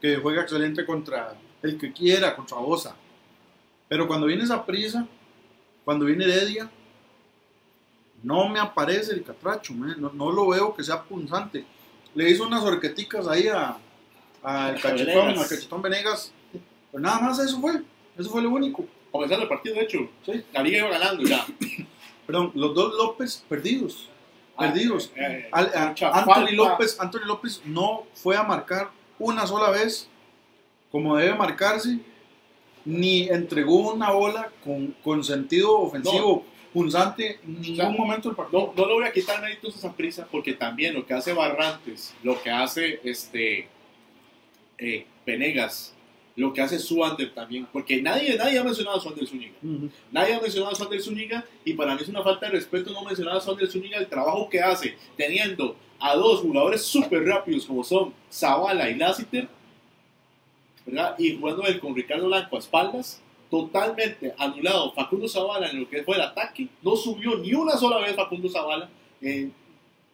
que juega excelente contra el que quiera, contra Osa. Pero cuando viene esa prisa, cuando viene Heredia, no me aparece el catracho, man. no, no lo veo que sea punzante. Le hizo unas horqueticas ahí a, al A cachetón, Venegas. al cachetón Venegas. Pero nada más eso fue, eso fue lo único. Comenzando el partido, de hecho, Sí. la liga iba ganando ya. Perdón, los dos López perdidos. Perdidos. Eh, Al- a- mucha Anthony. López, Anthony López no fue a marcar una sola vez como debe marcarse, ni entregó una bola con, con sentido ofensivo punzante en ningún sea, momento del partido. No, no le voy a quitar méritos a esa prisa porque también lo que hace Barrantes, lo que hace este eh, Venegas, lo que hace Suander también, porque nadie, nadie ha mencionado a Suander Zúñiga. Nadie ha mencionado a Sander Zúñiga y para mí es una falta de respeto no mencionar a Sander Zúñiga el trabajo que hace teniendo a dos jugadores súper rápidos como son Zavala y Lassiter, ¿verdad? Y jugando él con Ricardo Blanco a espaldas, totalmente anulado Facundo Zavala en lo que fue el ataque, no subió ni una sola vez Facundo Zavala en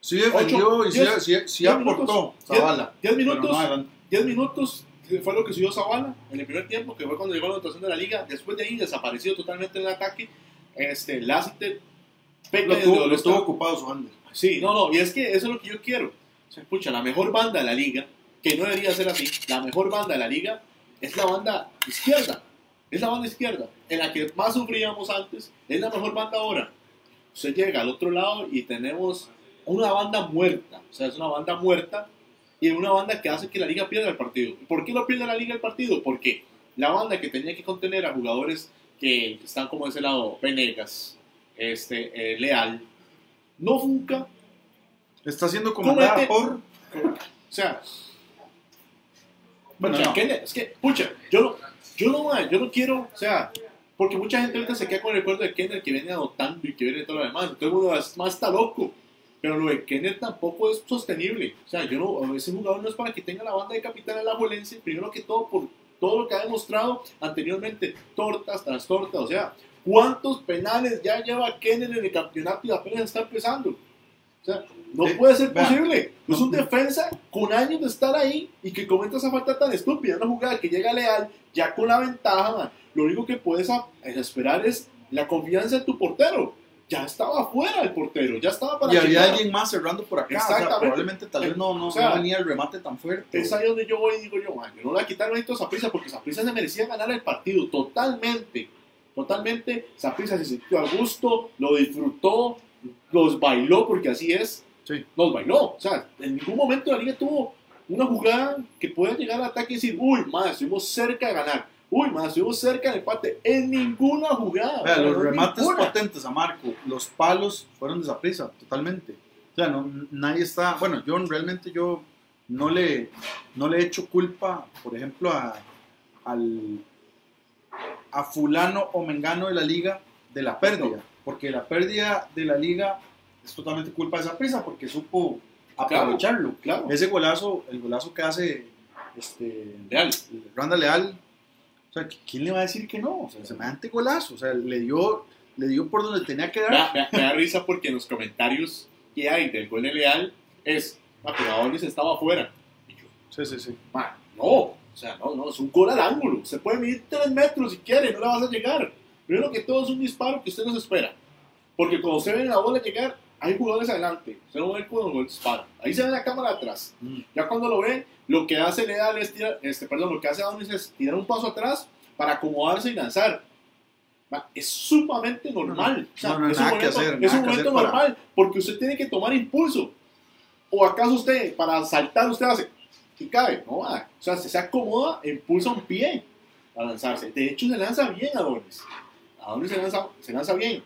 Sí defendió Ocho, y sí, diez- sí- sí diez aportó minutos. Zavala. 10 pero minutos, no. 10 minutos fue lo que subió Zavala en el primer tiempo, que fue cuando llegó la anotación de la liga. Después de ahí desapareció totalmente en el ataque. Este, Lassiter Lo tuvo, lo está. tuvo ocupado su Ander. Sí, no, no, y es que eso es lo que yo quiero. O sea, escucha, la mejor banda de la liga, que no debería ser así, la mejor banda de la liga es la banda izquierda. Es la banda izquierda, en la que más sufríamos antes, es la mejor banda ahora. Usted llega al otro lado y tenemos una banda muerta, o sea, es una banda muerta y una banda que hace que la liga pierda el partido. ¿Por qué no pierde la liga el partido? Porque la banda que tenía que contener a jugadores que están como de ese lado, Venegas, este, eh, Leal, no funca Está siendo comandada por. o sea, Bueno, pucha, no. ¿qué le- es que, pucha, yo no, yo no, yo no quiero, o sea, porque mucha gente ahorita se queda con el recuerdo de Kenner que viene adoptando y que viene todo lo demás, todo el mundo es- más está loco, pero lo de Kenner tampoco es sostenible, o sea, yo no, ese jugador no es para que tenga la banda de capitán de la Juelense, primero que todo por todo lo que ha demostrado anteriormente, tortas tras tortas, o sea, ¿cuántos penales ya lleva Kenner en el campeonato y apenas está empezando? O sea, No puede ser posible. es un defensa con años de estar ahí y que cometa esa falta tan estúpida. Una jugada que llega leal, ya con la ventaja, man, lo único que puedes a- esperar es la confianza en tu portero. Ya estaba fuera el portero, ya estaba para Y había alguien más cerrando por acá. O sea, Exactamente. probablemente tal vez no, no, O sea, no venía el remate tan fuerte. Es ahí donde yo voy y digo yo, man, yo no le voy a quitar mérito a Saprissa porque Saprissa se merecía ganar el partido totalmente. Totalmente. Saprissa se sintió a gusto, lo disfrutó, los bailó porque así es. Sí. Los bailó. O sea, en ningún momento la liga tuvo una jugada que pueda llegar al ataque y decir, uy, más, estuvimos cerca de ganar. Uy, más, estuvimos cerca del empate. En ninguna jugada. Pero los remates ninguna. potentes a Marco, los palos fueron de esa prisa, totalmente. O sea, no, nadie está. Bueno, yo realmente yo no le, no le echo culpa, por ejemplo, a, al, a Fulano o Mengano de la liga de la pérdida. Porque la pérdida de la liga es totalmente culpa de esa prisa, porque supo aprovecharlo. Claro. Ese golazo, el golazo que hace este, Leal. Randa Leal, o sea, ¿quién le va a decir que no? O sea, semejante golazo, o sea, le dio, le dio por donde tenía que Me, dar. me- me da risa porque en los comentarios que hay del gol de Leal es, ah, pero Adonis estaba afuera. Y yo, Sí, sí, sí. Man, no, o sea, no, no, es un gol al ángulo. Se puede medir 3 metros si quiere, no le vas a llegar. Primero que todo es un disparo que usted no se espera. Porque cuando usted ve la bola llegar, hay jugadores adelante. Usted no ve cuando el disparo. Ahí se ve la cámara atrás. Mm. Ya cuando lo ve, lo que hace Leal es tirar, este, perdón, lo que hace Adonis es tirar un paso atrás para acomodarse y lanzar. Es sumamente normal. O sea, No, no, es un momento, hacer, es nada un que momento hacer para- normal porque usted tiene que tomar impulso. ¿O acaso usted, para saltar, usted hace y cae? No, va. o sea, se, se acomoda impulsa un pie para lanzarse. De hecho, se lanza bien Adonis. Adonis se lanza, se lanza bien.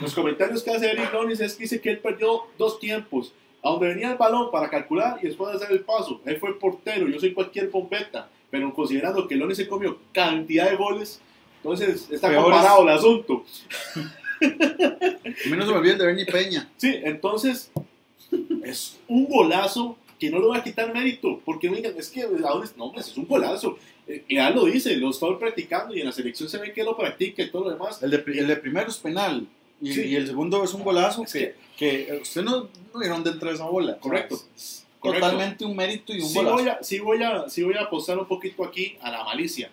Los comentarios que hace Eric Lonis es que dice que él perdió dos tiempos. A donde venía el balón para calcular y después de hacer el paso. Él fue portero, yo soy cualquier bombeta. Pero considerando que Lonis se comió cantidad de goles, entonces está Peores. comparado el asunto. A no se me olvida el de Bernie Peña. Sí, entonces es un golazo que no le voy a quitar mérito, porque no digan, es que Adonis, no, pues es un golazo. Eh, Ya lo dice, lo estoy practicando y en la selección se ve que lo practica y todo lo demás. El de, el de primero es penal. Y, Sí. y el segundo es un golazo Es que, que usted no, no vieron dentro de esa bola. Correcto. Totalmente un mérito y un Sí golazo. voy, a, sí, voy a, sí voy a apostar un poquito aquí a la malicia.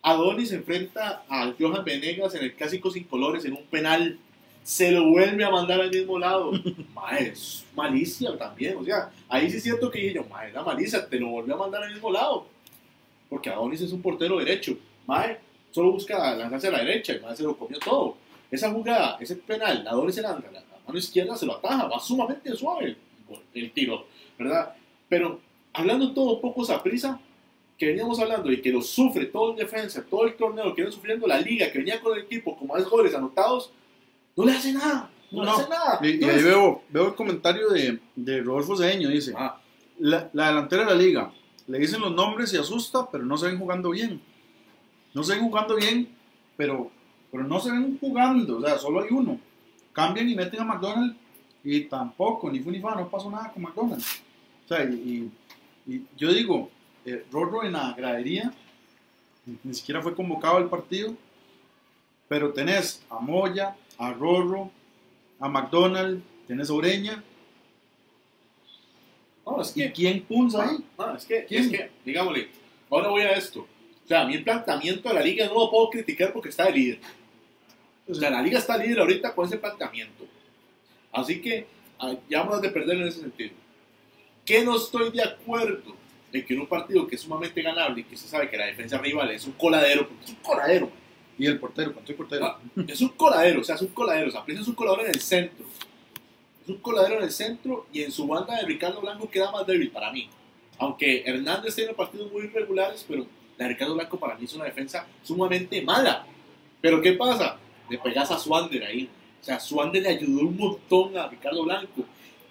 Adonis se enfrenta a Johan Venegas en el clásico sin colores en un penal. Se lo vuelve a mandar al mismo lado. Mae, es malicia también. O sea, ahí sí es cierto que dije yo, mae, la malicia, te lo volvió a mandar al mismo lado. Porque Adonis es un portero derecho. Mae, solo busca lanzarse a la derecha y Mae se lo comió todo. Esa jugada, ese penal, Adonis se lanza, la mano izquierda se lo ataja, va sumamente suave el, tiro, ¿verdad? Pero hablando todo un poco esa prisa que veníamos hablando y que lo sufre todo en defensa, todo el torneo, que viene sufriendo la liga, que venía con el equipo con más goles anotados, no le hace nada, no, No, le no. hace nada. Y, y ahí veo, veo el comentario de, de Rodolfo Cedeño, dice, Ah, la, la delantera de la liga, le dicen los nombres y asusta, pero no se ven jugando bien. No se ven jugando bien, pero, pero no se ven jugando, o sea, solo hay uno. Cambian y meten a McDonald's y tampoco, ni fu ni fa, no pasó nada con McDonald's. O sea, y, y- y yo digo, eh, Rorro en la gradería, ni siquiera fue convocado al partido, pero tenés a Moya, a Rorro, a McDonald's, tenés a Ureña, no, es ¿y que quién punza ahí? No, es que, ¿Quién? es que, digámosle, ahora voy a esto. O sea, a mí el planteamiento de la liga no lo puedo criticar porque está de líder. O sea, la liga está líder ahorita con ese planteamiento. Así que ah, ya vamos de perder en ese sentido. ¿Qué no estoy de acuerdo? En que en un partido que es sumamente ganable y que se sabe que la defensa rival es un coladero, porque es un coladero, Y el portero, ¿cuánto? Ah, es un coladero, o sea, es un coladero. O sea, es un coladero en el centro. Es un coladero en el centro y en su banda de Ricardo Blanco queda más débil para mí. Aunque Hernández tiene partidos muy irregulares, pero la de Ricardo Blanco para mí es una defensa sumamente mala. Pero ¿qué pasa? Le pegas a Swander ahí. O sea, Swander le ayudó un montón a Ricardo Blanco.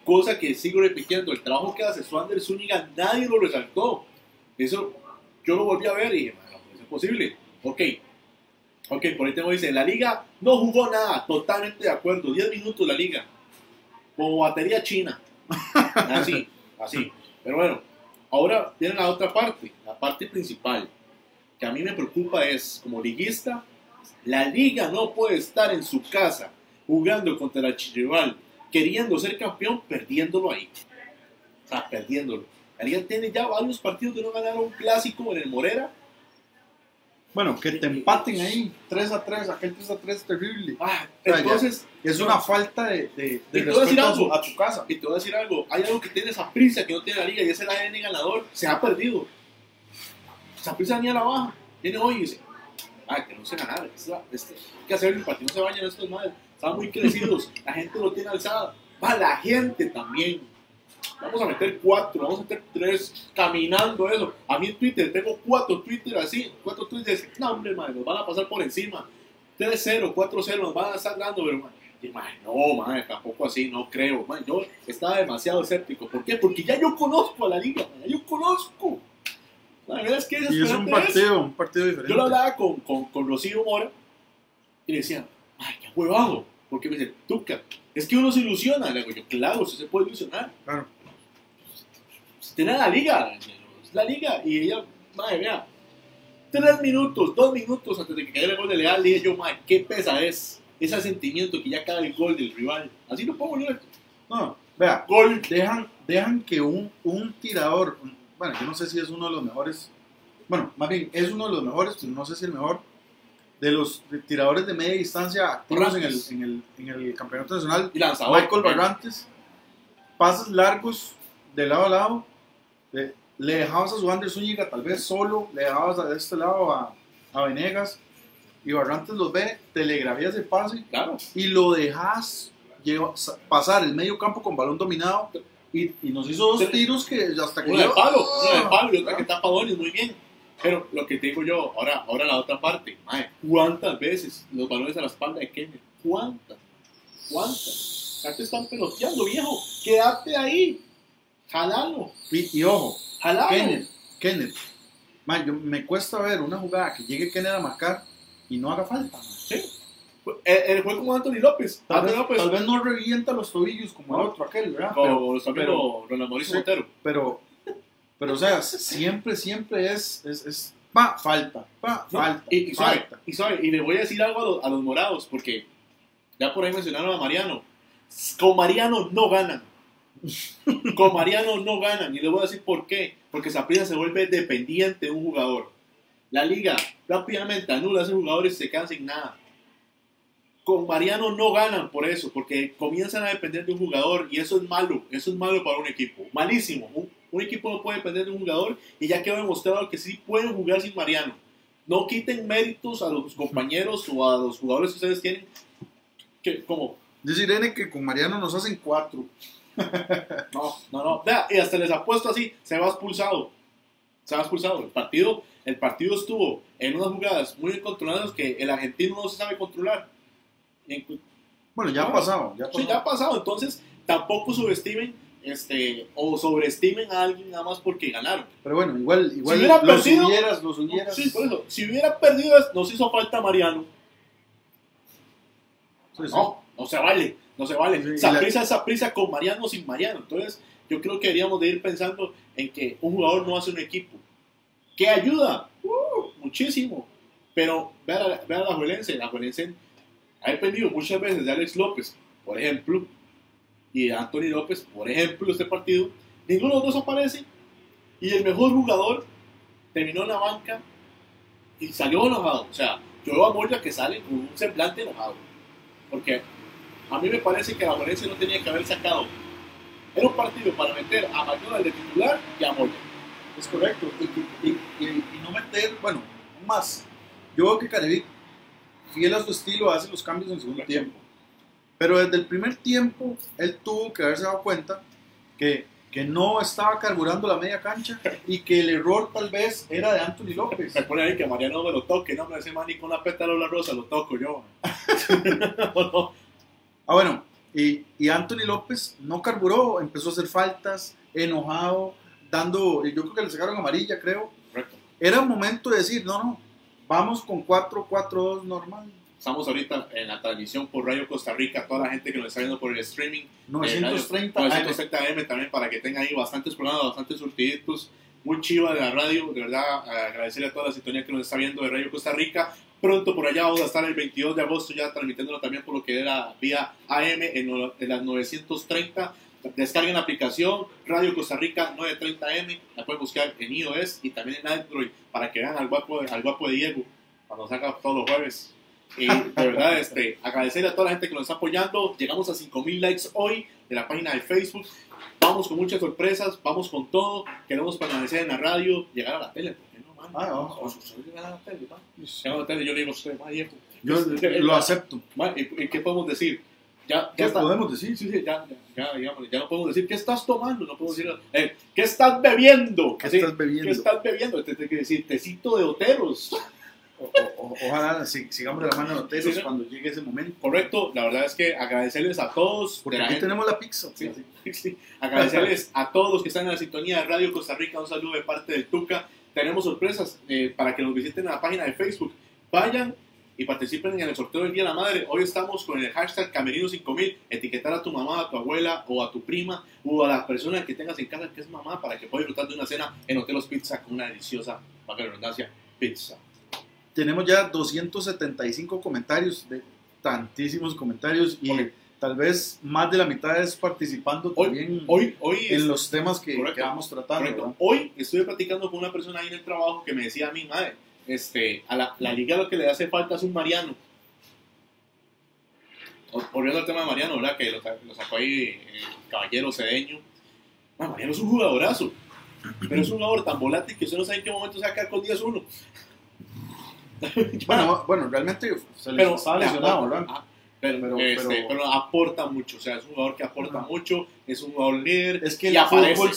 Cosa que sigo repitiendo, el trabajo que hace Swander Zúñiga nadie lo resaltó. Eso yo lo volví a ver y dije, "Mano, no es posible. Ok, Ok, por ahí tengo dice, la liga no jugó nada, totalmente de acuerdo, 10 minutos la liga, como batería china, así, así. Pero bueno, ahora viene la otra parte, la parte principal, que a mí me preocupa es, como liguista, la liga no puede estar en su casa jugando contra la archirrival queriendo ser campeón, perdiéndolo ahí. O sea, perdiéndolo. La liga tiene ya varios partidos de no ganar un clásico en el Morera. Bueno, que te empaten ahí 3 a 3, aquel 3 a 3 terrible. Ah, entonces, Es una falta de, de, respeto a, su- algo. a tu casa. y te voy a decir algo, hay algo que tiene esa prisa que no tiene la liga y es el ADN ganador. Se ha perdido. Esa prisa ni a la baja. Viene hoy y dice, ah, que no se ganar. Esta- este, hay que hacer para que no se vayan estos madres. Están muy crecidos. La gente lo tiene alzada. Va la gente también. Vamos a meter cuatro, vamos a meter tres, caminando eso. A mí en Twitter tengo cuatro Twitter así, cuatro Twitter. No, hombre, madre, nos van a pasar por encima. 3-0, 4-0, nos van a estar dando, pero madre, y, no, madre, tampoco así, no creo. Madre, yo estaba demasiado escéptico. ¿Por qué? Porque ya yo conozco a la liga, ya yo conozco. La verdad es que es Y es un partido, un partido diferente. yo lo hablaba con, con, con Rocío Mora y le decía, ay, qué huevado. Porque me dice, Tuca, es que uno se ilusiona. Le digo yo, claro, usted se puede ilusionar. Claro. La liga, es la liga. Y ella, madre mía, tres minutos, dos minutos antes de que cayera el gol de Leal, le dije yo, madre, qué pesa es ese sentimiento que ya cae el gol del rival. Así lo pongo yo. No, vea, Gol. dejan, dejan que un, un tirador, bueno, yo no sé si es uno de los mejores, bueno, más bien es uno de los mejores, pero no sé si el mejor, de los de tiradores de media distancia activos en el, en, el, en el campeonato nacional, Y lanzador. Michael Barrantes, pases largos de lado a lado, le, le dejabas a su Ander Zúñiga tal vez solo, le dejabas a- de este lado a, a Venegas, y Barrantes los ve, telegrafías el pase, Claro. y lo dejas lleva- sa- pasar el medio campo con balón dominado y, y nos hizo dos tiros que hasta que Uno de palo, uno de palo y otra Ah. que tapa Donis, muy bien. Pero lo que te digo yo, ahora, ahora la otra parte, mae, ¿cuántas veces los balones a la espalda de Kenneth? ¿Cuántas? ¿Cuántas? Ya te están peloteando, viejo. Quédate ahí. Jalalo, Y, y ojo, jalalo. Kenneth, Kenneth, man, yo- me cuesta ver una jugada que llegue Kenneth a marcar y no haga falta. man. Sí. El, el fue como Anthony López. Tal, Anthony vez, López. tal vez no revienta los tobillos como el otro, aquel, ¿verdad? Pero, Como su amigo Ronald Mauricio sí. Pero, pero, o sea, siempre, siempre es, es, es pa, falta, pa, No, falta, y, falta. y le voy a decir algo a los, a los morados, porque ya por ahí mencionaron a Mariano. Con Mariano no ganan. Con Mariano no ganan. Y le voy a decir por qué. Porque Saprissa se vuelve dependiente de un jugador. La liga rápidamente anula a esos jugadores y se quedan sin nada. Con Mariano no ganan por eso, porque comienzan a depender de un jugador y eso es malo. Eso es malo para un equipo. Malísimo. Un, un equipo no puede depender de un jugador y ya quedó demostrado que sí pueden jugar sin Mariano. No quiten méritos a los compañeros o a los jugadores que ustedes tienen. Que, como, Dice Irene que con Mariano nos hacen cuatro. no, no, no. Vea, y hasta les apuesto así, se va expulsado. Se va expulsado. El partido, el partido estuvo en unas jugadas muy controladas que el argentino no se sabe controlar. Bueno, ya ha pasado, ya ha Sí, pasado. ya ha pasado. Entonces, tampoco subestimen este, o sobreestimen a alguien nada más porque ganaron. Pero bueno, igual, igual hubiera los perdido- hubieras, los. Sí, por eso. Si hubiera perdido, nos hizo falta Mariano. Sí, sí. No, no se vale, no se vale. Sí, Saprisa es prisa con Mariano sin Mariano. Entonces, yo creo que deberíamos de ir pensando en que un jugador no hace un equipo. ¿Qué ayuda? Uh, muchísimo. Pero vean a, la- a la Juelense. La Juelense ha dependido muchas veces de Alex López, por ejemplo, y de Anthony López, por ejemplo, este partido. Ninguno de los dos aparece. Y el mejor jugador terminó en la banca y salió enojado. O sea, yo veo a Moya que sale con un semblante enojado. Porque a mí me parece que la Juelense no tenía que haber sacado. Era un partido para meter a McDonald de titular y a Moya. Es correcto. Y no meter, bueno, más. Yo veo que Carevic, fiel a su estilo, hace los cambios en el segundo tiempo. Pero desde el primer tiempo, él tuvo que haberse dado cuenta que, que no estaba carburando la media cancha y que el error tal vez era de Anthony López. Se pone ahí que Mariano me lo toque, no me hace más ni con la pétalo la rosa, lo toco yo. Ah, bueno, y, y Anthony López no carburó, empezó a hacer faltas, enojado, dando, yo creo que le sacaron amarilla, creo. Correcto. Era un momento de decir, no, no, vamos con 4-4-2 normal. Estamos ahorita en la transmisión por Radio Costa Rica, toda la gente que nos está viendo por el streaming. 930 Eh, AM. 930 AM también para que tengan ahí bastantes programas, bastantes surtiditos. Muy chiva de la radio, de verdad, agradecerle a toda la sintonía que nos está viendo de Radio Costa Rica. Pronto por allá vamos a estar el 22 de agosto ya transmitiéndolo también por lo que era vía AM en, en las 930. Descarguen la aplicación Radio Costa Rica 930M, la pueden buscar en iOS y también en Android para que vean al guapo, al guapo de Diego cuando saca todos los jueves. Y de verdad, este, agradecerle a toda la gente que nos está apoyando. Llegamos a 5000 likes hoy de la página de Facebook. Vamos con muchas sorpresas, vamos con todo. Queremos permanecer en la radio, llegar a la tele. ¿por qué no, mano? Ah, vamos. Llegar a la tele, man. Llegar a la tele, yo le digo, usted, ma, Diego, Yo este, lo ma, acepto. ¿y, qué podemos decir? Ya, ¿Qué ya está. podemos decir? Sí, sí, ya, ya, ya, digamos, ya no podemos decir qué estás tomando, no podemos decir eh, qué estás bebiendo. ¿Qué Así, estás bebiendo? ¿Qué estás bebiendo? Te tengo que decir tecito de oteros. O- o- ojalá si- sigamos de la mano de hoteles Sí, cuando llegue ese momento. Correcto, la verdad es que agradecerles a todos. Porque aquí gente- tenemos la pizza. Sí, sí. Agradecerles a todos los que están en la sintonía de Radio Costa Rica. Un saludo de parte del Tuca. Tenemos sorpresas eh, para que nos visiten en la página de Facebook. Vayan y participen en el sorteo del Día de la Madre. Hoy estamos con el hashtag Camerino5000. Etiquetar a tu mamá, a tu abuela o a tu prima o a la persona que tengas en casa que es mamá para que pueda disfrutar de una cena en Hotelos Pizza con una deliciosa, para redundancia, pizza. Tenemos ya 275 comentarios, de tantísimos comentarios y tal vez más de la mitad es participando Hoy, también hoy, hoy es- en los temas que, Correcto. que vamos tratando. Hoy estuve platicando con una persona ahí en el trabajo que me decía a mí, madre, este, a la, la liga lo que le hace falta es un Mariano. Volviendo al tema de Mariano, ¿verdad? Que lo, lo sacó ahí el caballero cedeño. Ma, Mariano es un jugadorazo, pero es un jugador tan volátil que usted no sabe en qué momento se va a quedar con 10-1. Bueno, bueno, realmente se les pero, estaba lesionado, ¿verdad? Ah, pero, Pero- este, pero- aporta mucho, o sea, es un jugador que aporta Ajá. mucho, es un jugador líder. Es que el aparece. fútbol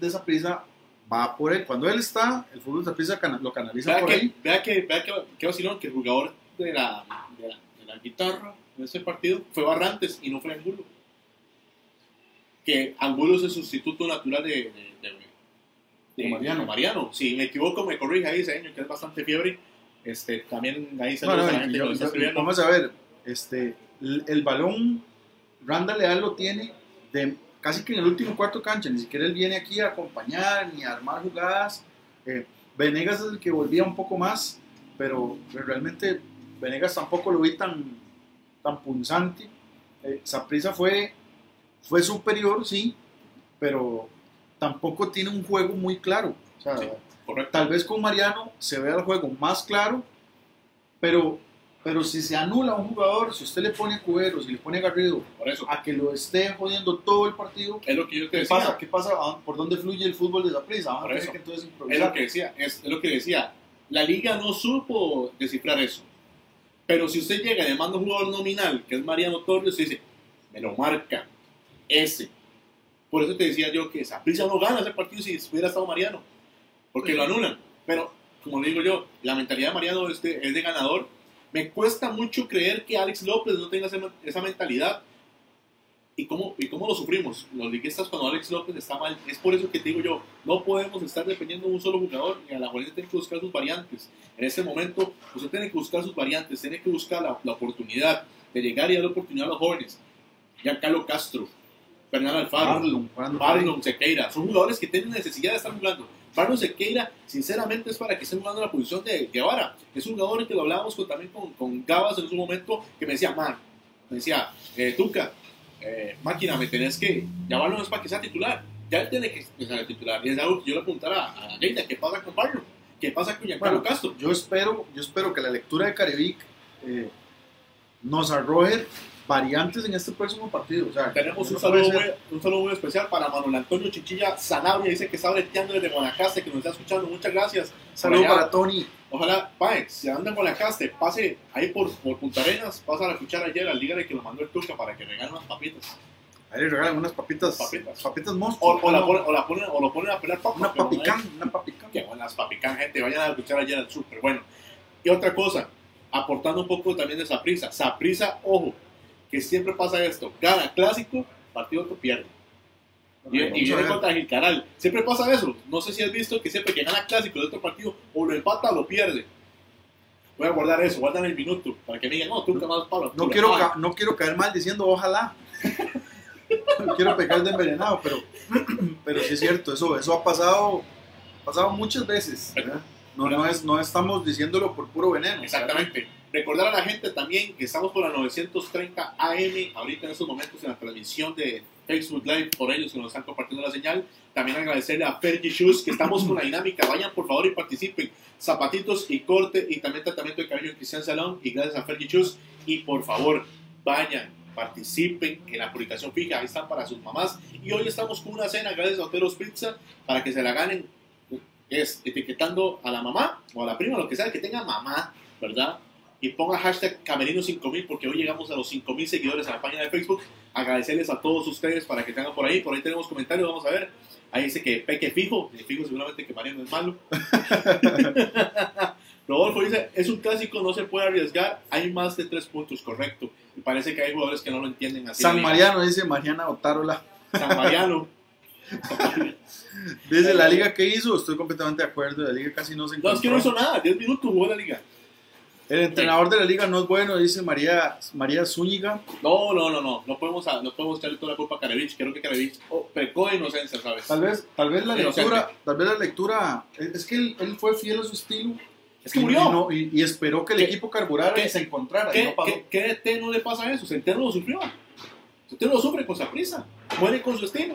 de esa prisa va por él. Cuando él está, el fútbol de prisa lo canaliza Vea por que, ahí. vea que, vea que, que vacilón que el jugador de la, de la, de la guitarra en ese partido fue Barrantes y no fue Angulo. Que Angulo es el sustituto natural de, de, de- de- Mariano. Mariano. Si me equivoco, me corrige ahí, señor, que es bastante fiebre. Este, también ahí se No, no, yo- yo- vamos a ver, este, el, el balón, Randall Leal lo tiene de casi que en el último cuarto cancha, ni siquiera él viene aquí a acompañar ni a armar jugadas. Eh, Venegas es el que volvía un poco más, pero, pero realmente Venegas tampoco lo vi tan, tan punzante. Eh, Saprissa fue, fue superior, sí, pero tampoco tiene un juego muy claro. O sea, Sí. Correcto. Tal vez con Mariano se vea el juego más claro, pero, pero si se anula a un jugador, si usted le pone a Cubero, si le pone a Garrido, Por eso. a que lo esté jodiendo todo el partido, Es lo que yo te ¿qué decía. pasa? ¿Qué pasa? ¿A- ¿Por dónde fluye el fútbol de la prisa? A tener que entonces Es lo que decía, es, es lo que decía. La liga no supo descifrar eso. Pero si usted llega y manda un jugador nominal, que es Mariano Torres, usted dice, me lo marca, ese. Por eso te decía yo que Saprissa no gana ese partido si hubiera estado Mariano, porque lo anulan. Pero, como digo yo, la mentalidad de Mariano es de, es de ganador. Me cuesta mucho creer que Alex López no tenga esa, mentalidad. ¿Y cómo, ¿Y cómo lo sufrimos? Los liguistas cuando Alex López está mal. Es por eso que te digo yo, no podemos estar dependiendo de un solo jugador y a la juventud tiene que buscar sus variantes. En ese momento, usted tiene que buscar sus variantes, tiene que buscar la, la oportunidad de llegar y dar la oportunidad a los jóvenes. Giancarlo Castro, Bernal Alfaro, Marlon, ahí. Marlon Sequeira, son jugadores que tienen necesidad de estar jugando. Marlon Sequeira, sinceramente, es para que esté jugando en la posición de Guevara. Es un jugador que lo hablábamos con, también con, con Gabas en su momento, que me decía, man, me decía, eh, Tuca, eh, máquina, me tenés que, ya Marlon es para que sea titular, ya él tiene que ser titular. Y es algo que yo le preguntara a Leida, ¿qué pasa con Marlon? ¿Qué pasa con Giancarlo Bueno, Castro? Yo espero, yo espero que la lectura de Caribic eh, nos arroje variantes en este próximo partido. O sea, Tenemos un no saludo, muy, ser- un saludo muy especial para Manuel Antonio Chichilla Sanabria, dice que está breteando desde Guanacaste, que nos está escuchando, muchas gracias. Saludo Por allá. para Tony. Ojalá, Pae, si anda en Guanacaste, pase ahí por, por Punta Arenas, pasa a la cuchara ayer al dígale que lo mandó el Tuca para que regale unas papitas. Ahí le regalan unas papitas. Papitas. Papitas monstruos. o la ponen, o, la ponen, o lo ponen a pelar papas. Una no papicán, es- una papicán. Que buenas papicán, gente, vayan a la cuchara ayer al súper. Bueno, y otra cosa, aportando un poco también de Saprisa. Saprisa, ojo, que siempre pasa esto: gana clásico, partido otro pierde. Y, y viene contra Gilcaral. Siempre pasa eso. No sé si has visto que siempre que gana clásico de otro partido, o lo empata o lo pierde. Voy a guardar eso, guardan el minuto para que me digan, no, tú que más palo. No quiero, ca- no quiero caer mal diciendo ojalá. No quiero pegar de envenenado, pero, pero sí es cierto, eso, eso ha pasado, ha pasado muchas veces. No, no, es, no estamos diciéndolo por puro veneno. Exactamente. Recordar a la gente también que estamos por la 930 AM ahorita en estos momentos en la transmisión de Facebook Live por ellos que nos están compartiendo la señal. También agradecerle a Fergie Shoes que estamos con la dinámica. Vayan por favor y participen. Zapatitos y corte y también tratamiento de cabello en Cristian Salón y gracias a Fergie Shoes. Y por favor, vayan, participen en la publicación fija. Ahí están para sus mamás. Y hoy estamos con una cena gracias a Oteros Pizza para que se la ganen. Es etiquetando a la mamá o a la prima, lo que sea, que tenga mamá, ¿verdad? Y ponga hashtag Camerino5000 porque hoy llegamos a los 5000 seguidores en la página de Facebook. Agradecerles a todos ustedes para que tengan por ahí. Por ahí tenemos comentarios, vamos a ver. Ahí dice que Peque Fijo, y Fijo seguramente que Mariano es malo. Rodolfo dice, es un clásico, no se puede arriesgar, hay más de tres puntos, correcto. Y parece que hay jugadores que no lo entienden así. San Mariano, dice Mariana Otárola. San Mariano. Dice la liga que hizo, estoy completamente de acuerdo, la liga casi no se No, encontró. es que no hizo nada, 10 minutos jugó la liga. El entrenador de la liga no es bueno, dice María, María Zúñiga. No, no, no, no, no podemos, no podemos echarle toda la culpa a Karevich, creo que Karevich oh, pecó de inocencia, ¿sabes? Tal vez, tal vez la Inocente. lectura, tal vez la lectura, es que él, él fue fiel a su estilo. Es que y- murió. Y, no- y- y esperó que el ¿Qué- equipo carburara qué- y se encontrara. y ¿Qué, no pasó. qué, qué DT no le pasa a eso? Centeno lo sufrió. Centeno lo sufre con prisa. Muere con su estilo.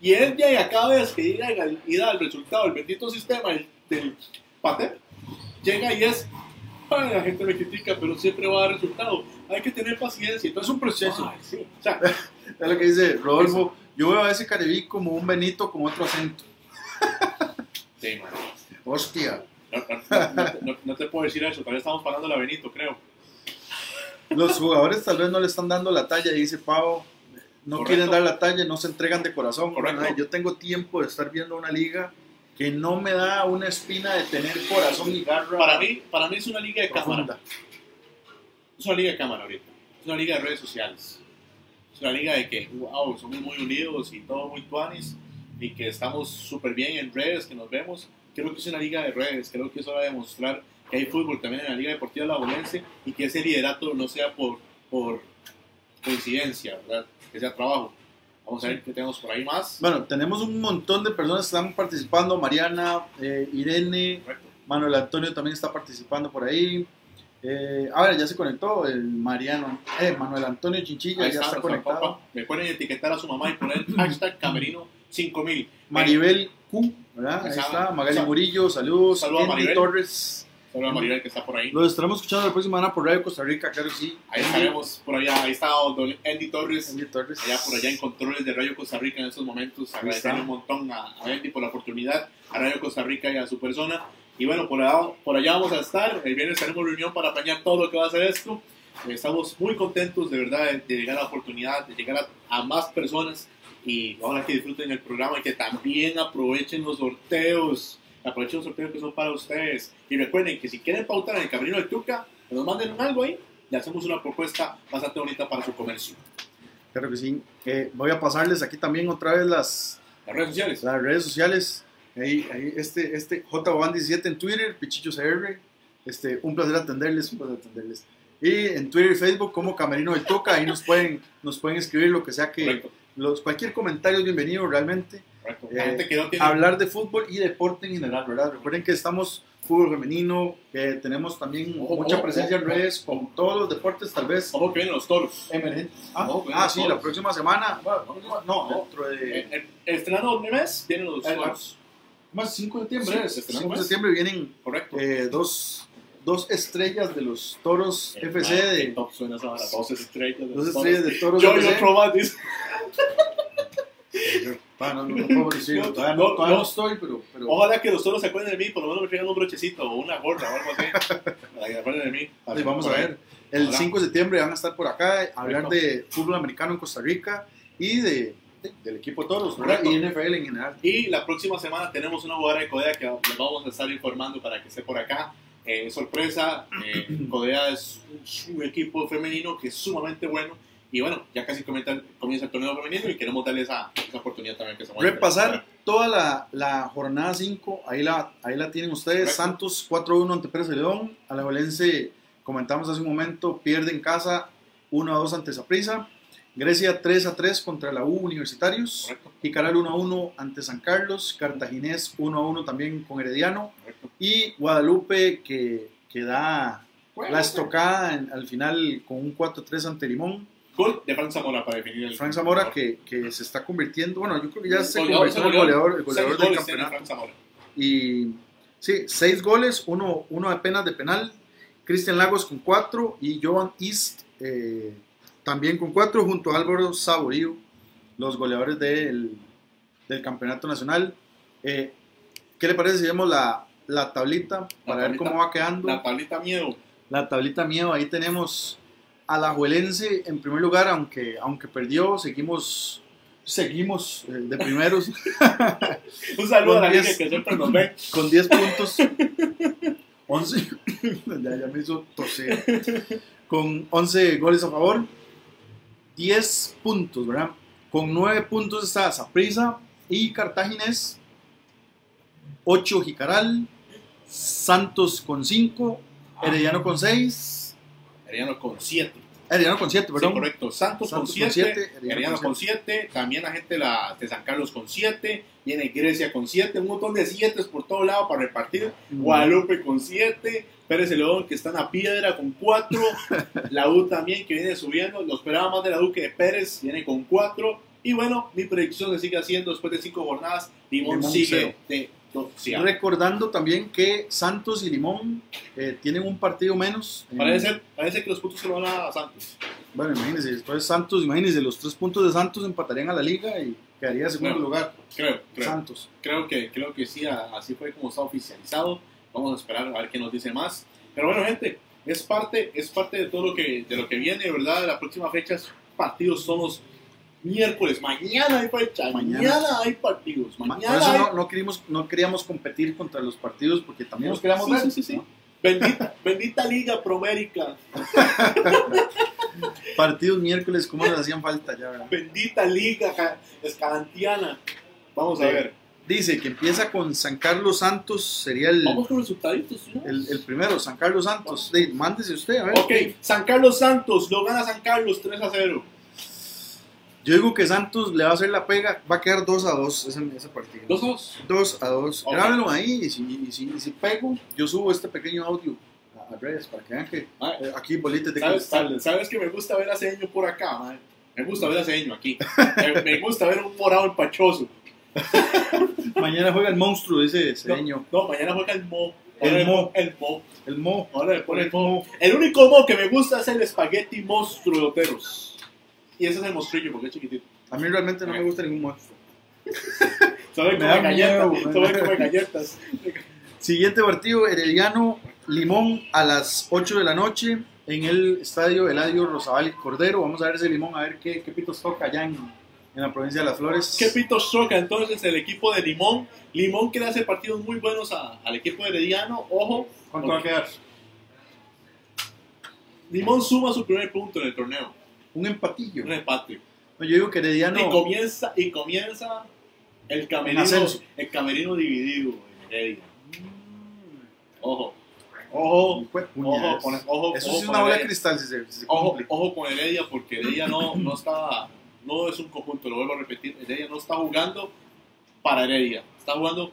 Y él ya y a cada vez que llega y- y da el resultado, el bendito sistema del, del Patep, llega y es, "Ay, la gente me critica, pero siempre va a dar resultado. Hay que tener paciencia. Entonces es un proceso. Ay, sí. O sea, Es lo que dice Rodolfo. Yo veo a ese Careví como un Benito con otro acento. sí, man. Hostia. No, no, no, no- no te puedo decir eso. Tal vez estamos parando la Benito, creo. Los jugadores tal vez no le están dando la talla, dice Pau. No Correcto. quieren dar la talla, no se entregan de corazón. Yo tengo tiempo de estar viendo una liga que no me da una espina de tener corazón y garra. Para mí, para mí es una liga de cámara. profunda. Es una liga de cámara ahorita. Es una liga de redes sociales. Es una liga de que, wow, somos muy unidos y todo muy tuanis y que estamos súper bien en redes, que nos vemos. Creo que es una liga de redes. Creo que es hora de demostrar que hay fútbol también en la Liga Deportiva Lagunense y que ese liderato no sea por, por coincidencia, ¿verdad? Que sea trabajo. Vamos a ver qué tenemos por ahí más. Bueno, tenemos un montón de personas que están participando. Mariana, eh, Irene, Correcto. Manuel Antonio también está participando por ahí. Eh, a ver, ya se conectó el Mariano. Eh, Manuel Antonio Chinchilla ya está conectado. papá. Me pueden etiquetar a su mamá y poner hashtag Camerino 5000. Maribel Q, ¿verdad? Ahí está. Magali Murillo, saludos. Saludos a Maribel. Torres. Maribel que está por ahí. Los estaremos escuchando la próxima semana por Radio Costa Rica, claro que sí. Ahí estaremos por allá. Ahí está don Andy Torres. Andy Torres. Allá por allá en controles de Radio Costa Rica en estos momentos. Agradecerle un montón a, a Andy por la oportunidad, a Radio Costa Rica y a su persona. Y bueno, por allá, por allá vamos a estar. El viernes tenemos reunión para apañar todo lo que va a ser esto. Eh, Estamos muy contentos de verdad de, de llegar a la oportunidad, de llegar a, a más personas. Y ojalá que disfruten el programa y que también aprovechen los sorteos. Aprovechen los sorteos que son para ustedes. Y recuerden que si quieren pautar en el Camerino de Tuca, nos manden algo ahí. Le hacemos una propuesta bastante bonita para su comercio. Claro que sí. Eh, voy a pasarles aquí también otra vez las, Las redes sociales. las redes sociales. Ahí, ahí este, este JBan17 en Twitter, Pichicho CR. Este, un placer atenderles, un placer atenderles. Y en Twitter y Facebook como Camerino del Toca, ahí nos pueden, nos pueden escribir lo que sea que Correcto. los, cualquier comentario es bienvenido realmente. Correcto. La Eh, gente que no tiene. Hablar de fútbol y deporte en general, ¿verdad? Recuerden que estamos fútbol femenino, que tenemos también Ojo, mucha ojo, presencia en ojo. redes con todos los deportes tal vez Ojo que vienen los toros. emergentes. Ah, ah, sí, toros. la próxima semana. bueno, no, No. dentro de... El, el, estrenando un mes vienen los Eh, toros. Más 5 de septiembre. Sí, es. estrenando 5 de septiembre vienen Correcto. eh, dos, dos estrellas de los toros Eh, FC qué de... top suena esa. Dos estrellas. de Dos estrellas de toros Yo FC. Ah, no, no, no No, todavía, no, no, todavía no. no estoy, pero... pero Ojalá que los toros se acuerden de mí, por lo menos me traigan un brochecito o una gorra o algo así. para que se acuerden de mí. Vamos a ver. El Ojalá. 5 de septiembre van a estar por acá a hablar de fútbol americano en Costa Rica y de, de- del equipo Toros. Y NFL en general. Y la próxima semana tenemos una jugadora de Codea que les vamos a estar informando para que esté por acá. Eh, sorpresa, eh, Codea es un, un equipo femenino que es sumamente bueno. Y bueno, ya casi comienza, comienza el torneo femenino y queremos darle esa, esa oportunidad también que se Repasar toda la, la jornada 5, ahí la, ahí la tienen ustedes. Correcto. Santos 4-1 ante Pérez de León. Alajuelense, comentamos hace un momento, pierde en casa 1-2 ante Saprissa. Grecia 3-3 contra la U Universitarios. Correcto, Jicaral 1-1 ante San Carlos. Cartaginés 1-1 también con Herediano. correcto. Y Guadalupe que, que da la estocada en- al final con un 4-3 ante Limón. Gol de Frank Zamora para definir el. Frank Zamora que, que se está convirtiendo, bueno, yo creo que ya se Goleador, convirtió en el goleador, el goleador del campeonato. Y sí, seis goles, uno, uno apenas de penal. Cristian Lagos con cuatro y Jovan East eh, también con cuatro, junto a Álvaro Saborío, los goleadores del, del campeonato nacional. Eh, ¿Qué le parece si vemos la, la tablita para ver tablita. cómo va quedando? La tablita miedo. La tablita miedo, ahí tenemos a la Juelense en primer lugar, aunque, aunque perdió, seguimos, seguimos eh, de primeros. Un saludo a la diez. que siempre nos ve. con 10 puntos. 11. ya, ya me hizo toser. Con 11 goles a favor. 10 puntos, ¿verdad? Con 9 puntos está Saprissa y Cartaginés. 8 Jicaral. Santos con 5. Herediano con 6. Herediano con 7. Herediano con 7, Sí, correcto. Santos, con Santos con 7. siete, Herediano con con 7. También la gente la, de San Carlos con 7. Viene Grecia con 7. Un montón de 7 por todo lado para repartir. Mm. Guadalupe con 7. Pérez de León que está en la piedra con 4. la U también que viene subiendo. Lo esperaba más de la U que de Pérez. Viene con 4. Y bueno, mi predicción se sigue haciendo después de 5 jornadas. Limón, Limón sigue cero. de Recordando también que Santos y Limón eh, tienen un partido menos. en- Parece, parece que los puntos se lo van a Santos. Bueno, imagínense, después Santos, imagínense, los tres puntos de Santos empatarían a la liga y quedaría segundo Bueno, lugar. Creo, creo. Santos. creo que creo que sí, así fue como está oficializado. Vamos a esperar a ver qué nos dice más. Pero bueno, gente, es parte, es parte de todo lo que, de lo que viene, ¿verdad? La próxima fecha, partidos son los miércoles. Mañana hay fecha, mañana, Mañana. hay partidos. Mañana Por eso hay- no, no, queríamos, no queríamos competir contra los partidos porque también Sí, queríamos ver. sí, sí, sí. ¿no? Bendita, bendita Liga Promérica, Partidos miércoles, ¿cómo les hacían falta ya? verdad? bendita Liga ca- Escalantiana. Vamos a ver. Dice que empieza con San Carlos Santos, sería el, Vamos con resultaditos. ¿no? el, el primero, San Carlos Santos. Mándese usted, a ver. Ok, San Carlos Santos, lo gana San Carlos 3 a 0. Yo digo que Santos le va a hacer la pega, va a quedar 2 a 2 ese, ese partido. 2 a 2. 2 a 2. Ok. Grábenlo ahí y si, y si, y si pego, yo subo este pequeño audio a, a redes para que vean que Ah, eh, aquí bolitas de ¿Sabes, cristal. sabes, que me gusta ver a Cedeño por acá, man? Me gusta ver a Cedeño aquí. me, me gusta ver un morado empachoso. Mañana juega el monstruo, dice No, Cedeño. no, mañana juega el Mo. El Ahora Mo. El Mo. El Mo. Ahora le pone el Mo. El único Mo que me gusta es el espagueti monstruo de Oteros. Y ese es el monstrillo porque es chiquitito. A mí realmente no me gusta ningún monstruo. Sabe Me come da galletas. miedo, Sabe man. come galletas. Siguiente partido, Herediano Limón a las 8 de la noche en el estadio Eladio Rosabal Cordero. Vamos a ver ese Limón, a ver qué, qué pitos toca allá en, en la provincia de Las Flores. ¿Qué pitos choca entonces el equipo de Limón? Limón que le hace partidos muy buenos a- al equipo de Herediano. Ojo, ¿Cuánto va a quedar? Limón suma su primer punto en el torneo. Un empatillo. Un empate. No, yo digo que Herediano. Y comienza, y comienza el camerino, el camerino dividido en Heredia. Ojo, ojo, ojo, con, ojo, Eso ojo sí es una bola de cristal si se, si se Ojo, ojo con Heredia porque Heredia no, no está, no es un conjunto, lo vuelvo a repetir, Heredia no está jugando para Heredia, está jugando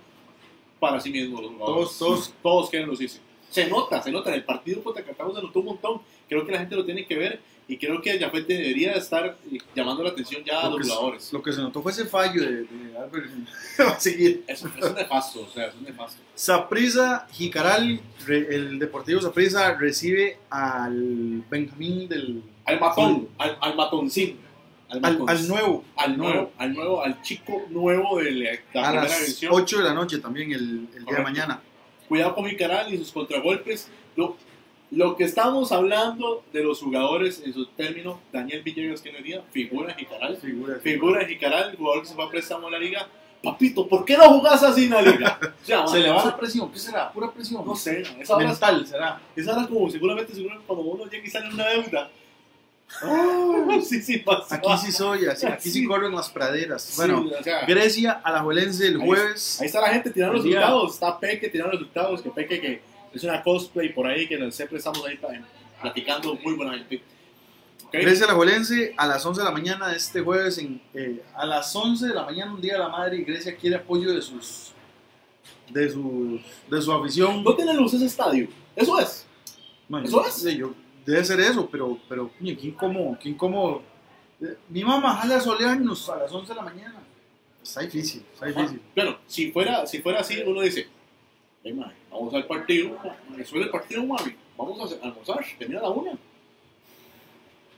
para sí mismo los. Todos, todos. todos quieren lucirse. Se nota, se nota, en el partido contra Cartago se notó un montón, creo que la gente lo tiene que ver y creo que Jafet debería estar eh, llamando la atención ya a Lo los se- jugadores. lo que se notó fue ese fallo de, de Albert. Va a seguir. Es, es un nefasto, o sea, es un nefasto. Saprisa Jicaral, el Deportivo Saprisa recibe al Benjamín del. Al matón, al, al matoncín. Al, Al, al nuevo. Al nuevo, al nuevo, al chico nuevo de la, la A las división. 8 de la noche también el, el día de mañana. Cuidado con Jicaral y sus contragolpes. Lo que estamos hablando de los jugadores en su término, Daniel Villegas, que no día, figura en Jicaral. Figura. Figura en Jicaral, el jugador que se fue a préstamo a la liga. Papito, ¿por qué no jugás así en la liga? Sea, Se le va la presión. ¿Qué será? Pura presión. No sé, esa hora, Mental será. esa hora como seguramente, seguramente cuando uno llega y sale en una deuda. sí, sí, pasa. Aquí sí soy, así- aquí sí Sí. corren las praderas. Sí, Bueno, o sea, Grecia a la Juelense el Ahí- jueves. Ahí está la gente tirando resultados. Está Peque tirando resultados. Que Peque que es una cosplay por ahí que siempre estamos ahí pa- platicando muy buena gente. ¿Ok? Grecia la Juelense a las 11 de la mañana este jueves. En, eh, a las 11 de la mañana, un día de la madre, y Grecia quiere apoyo de sus de su, de su afición. No tiene luz ese estadio. Eso es. Man, ¿Eso es? sí, yo- debe ser eso, pero, pero coño, qué incómodo, qué incómodo. Eh, Mi mamá jala solearnos a las 11 de la mañana. Está difícil, está difícil. Bueno, si fuera, si fuera así, uno dice, "Ey, mae, vamos al partido, me suele el partido, mami, vamos a almorzar, termina a la una.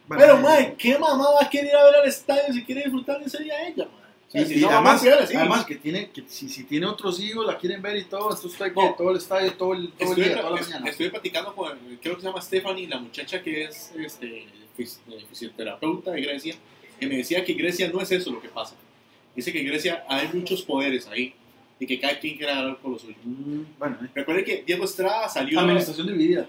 Bueno, Pero, eh, mae, ¿qué mamá va a querer ir a ver al estadio si quiere disfrutar de ese día ella, mae? O sea, Y, si y no, además, que tiene que si, si tiene otros hijos la quieren ver y todo, entonces está No. todo el estadio todo el, todo el día, toda la mañana. estuve platicando con, creo que se llama Stephanie, la muchacha que es este, eh, fisioterapeuta de Grecia, que me decía que Grecia no es eso lo que pasa. Dice que en Grecia hay muchos poderes ahí y que cada quien quiere ganar por lo suyo. Mm, bueno, eh. Recuerde que Diego Estrada salió, administración dividida.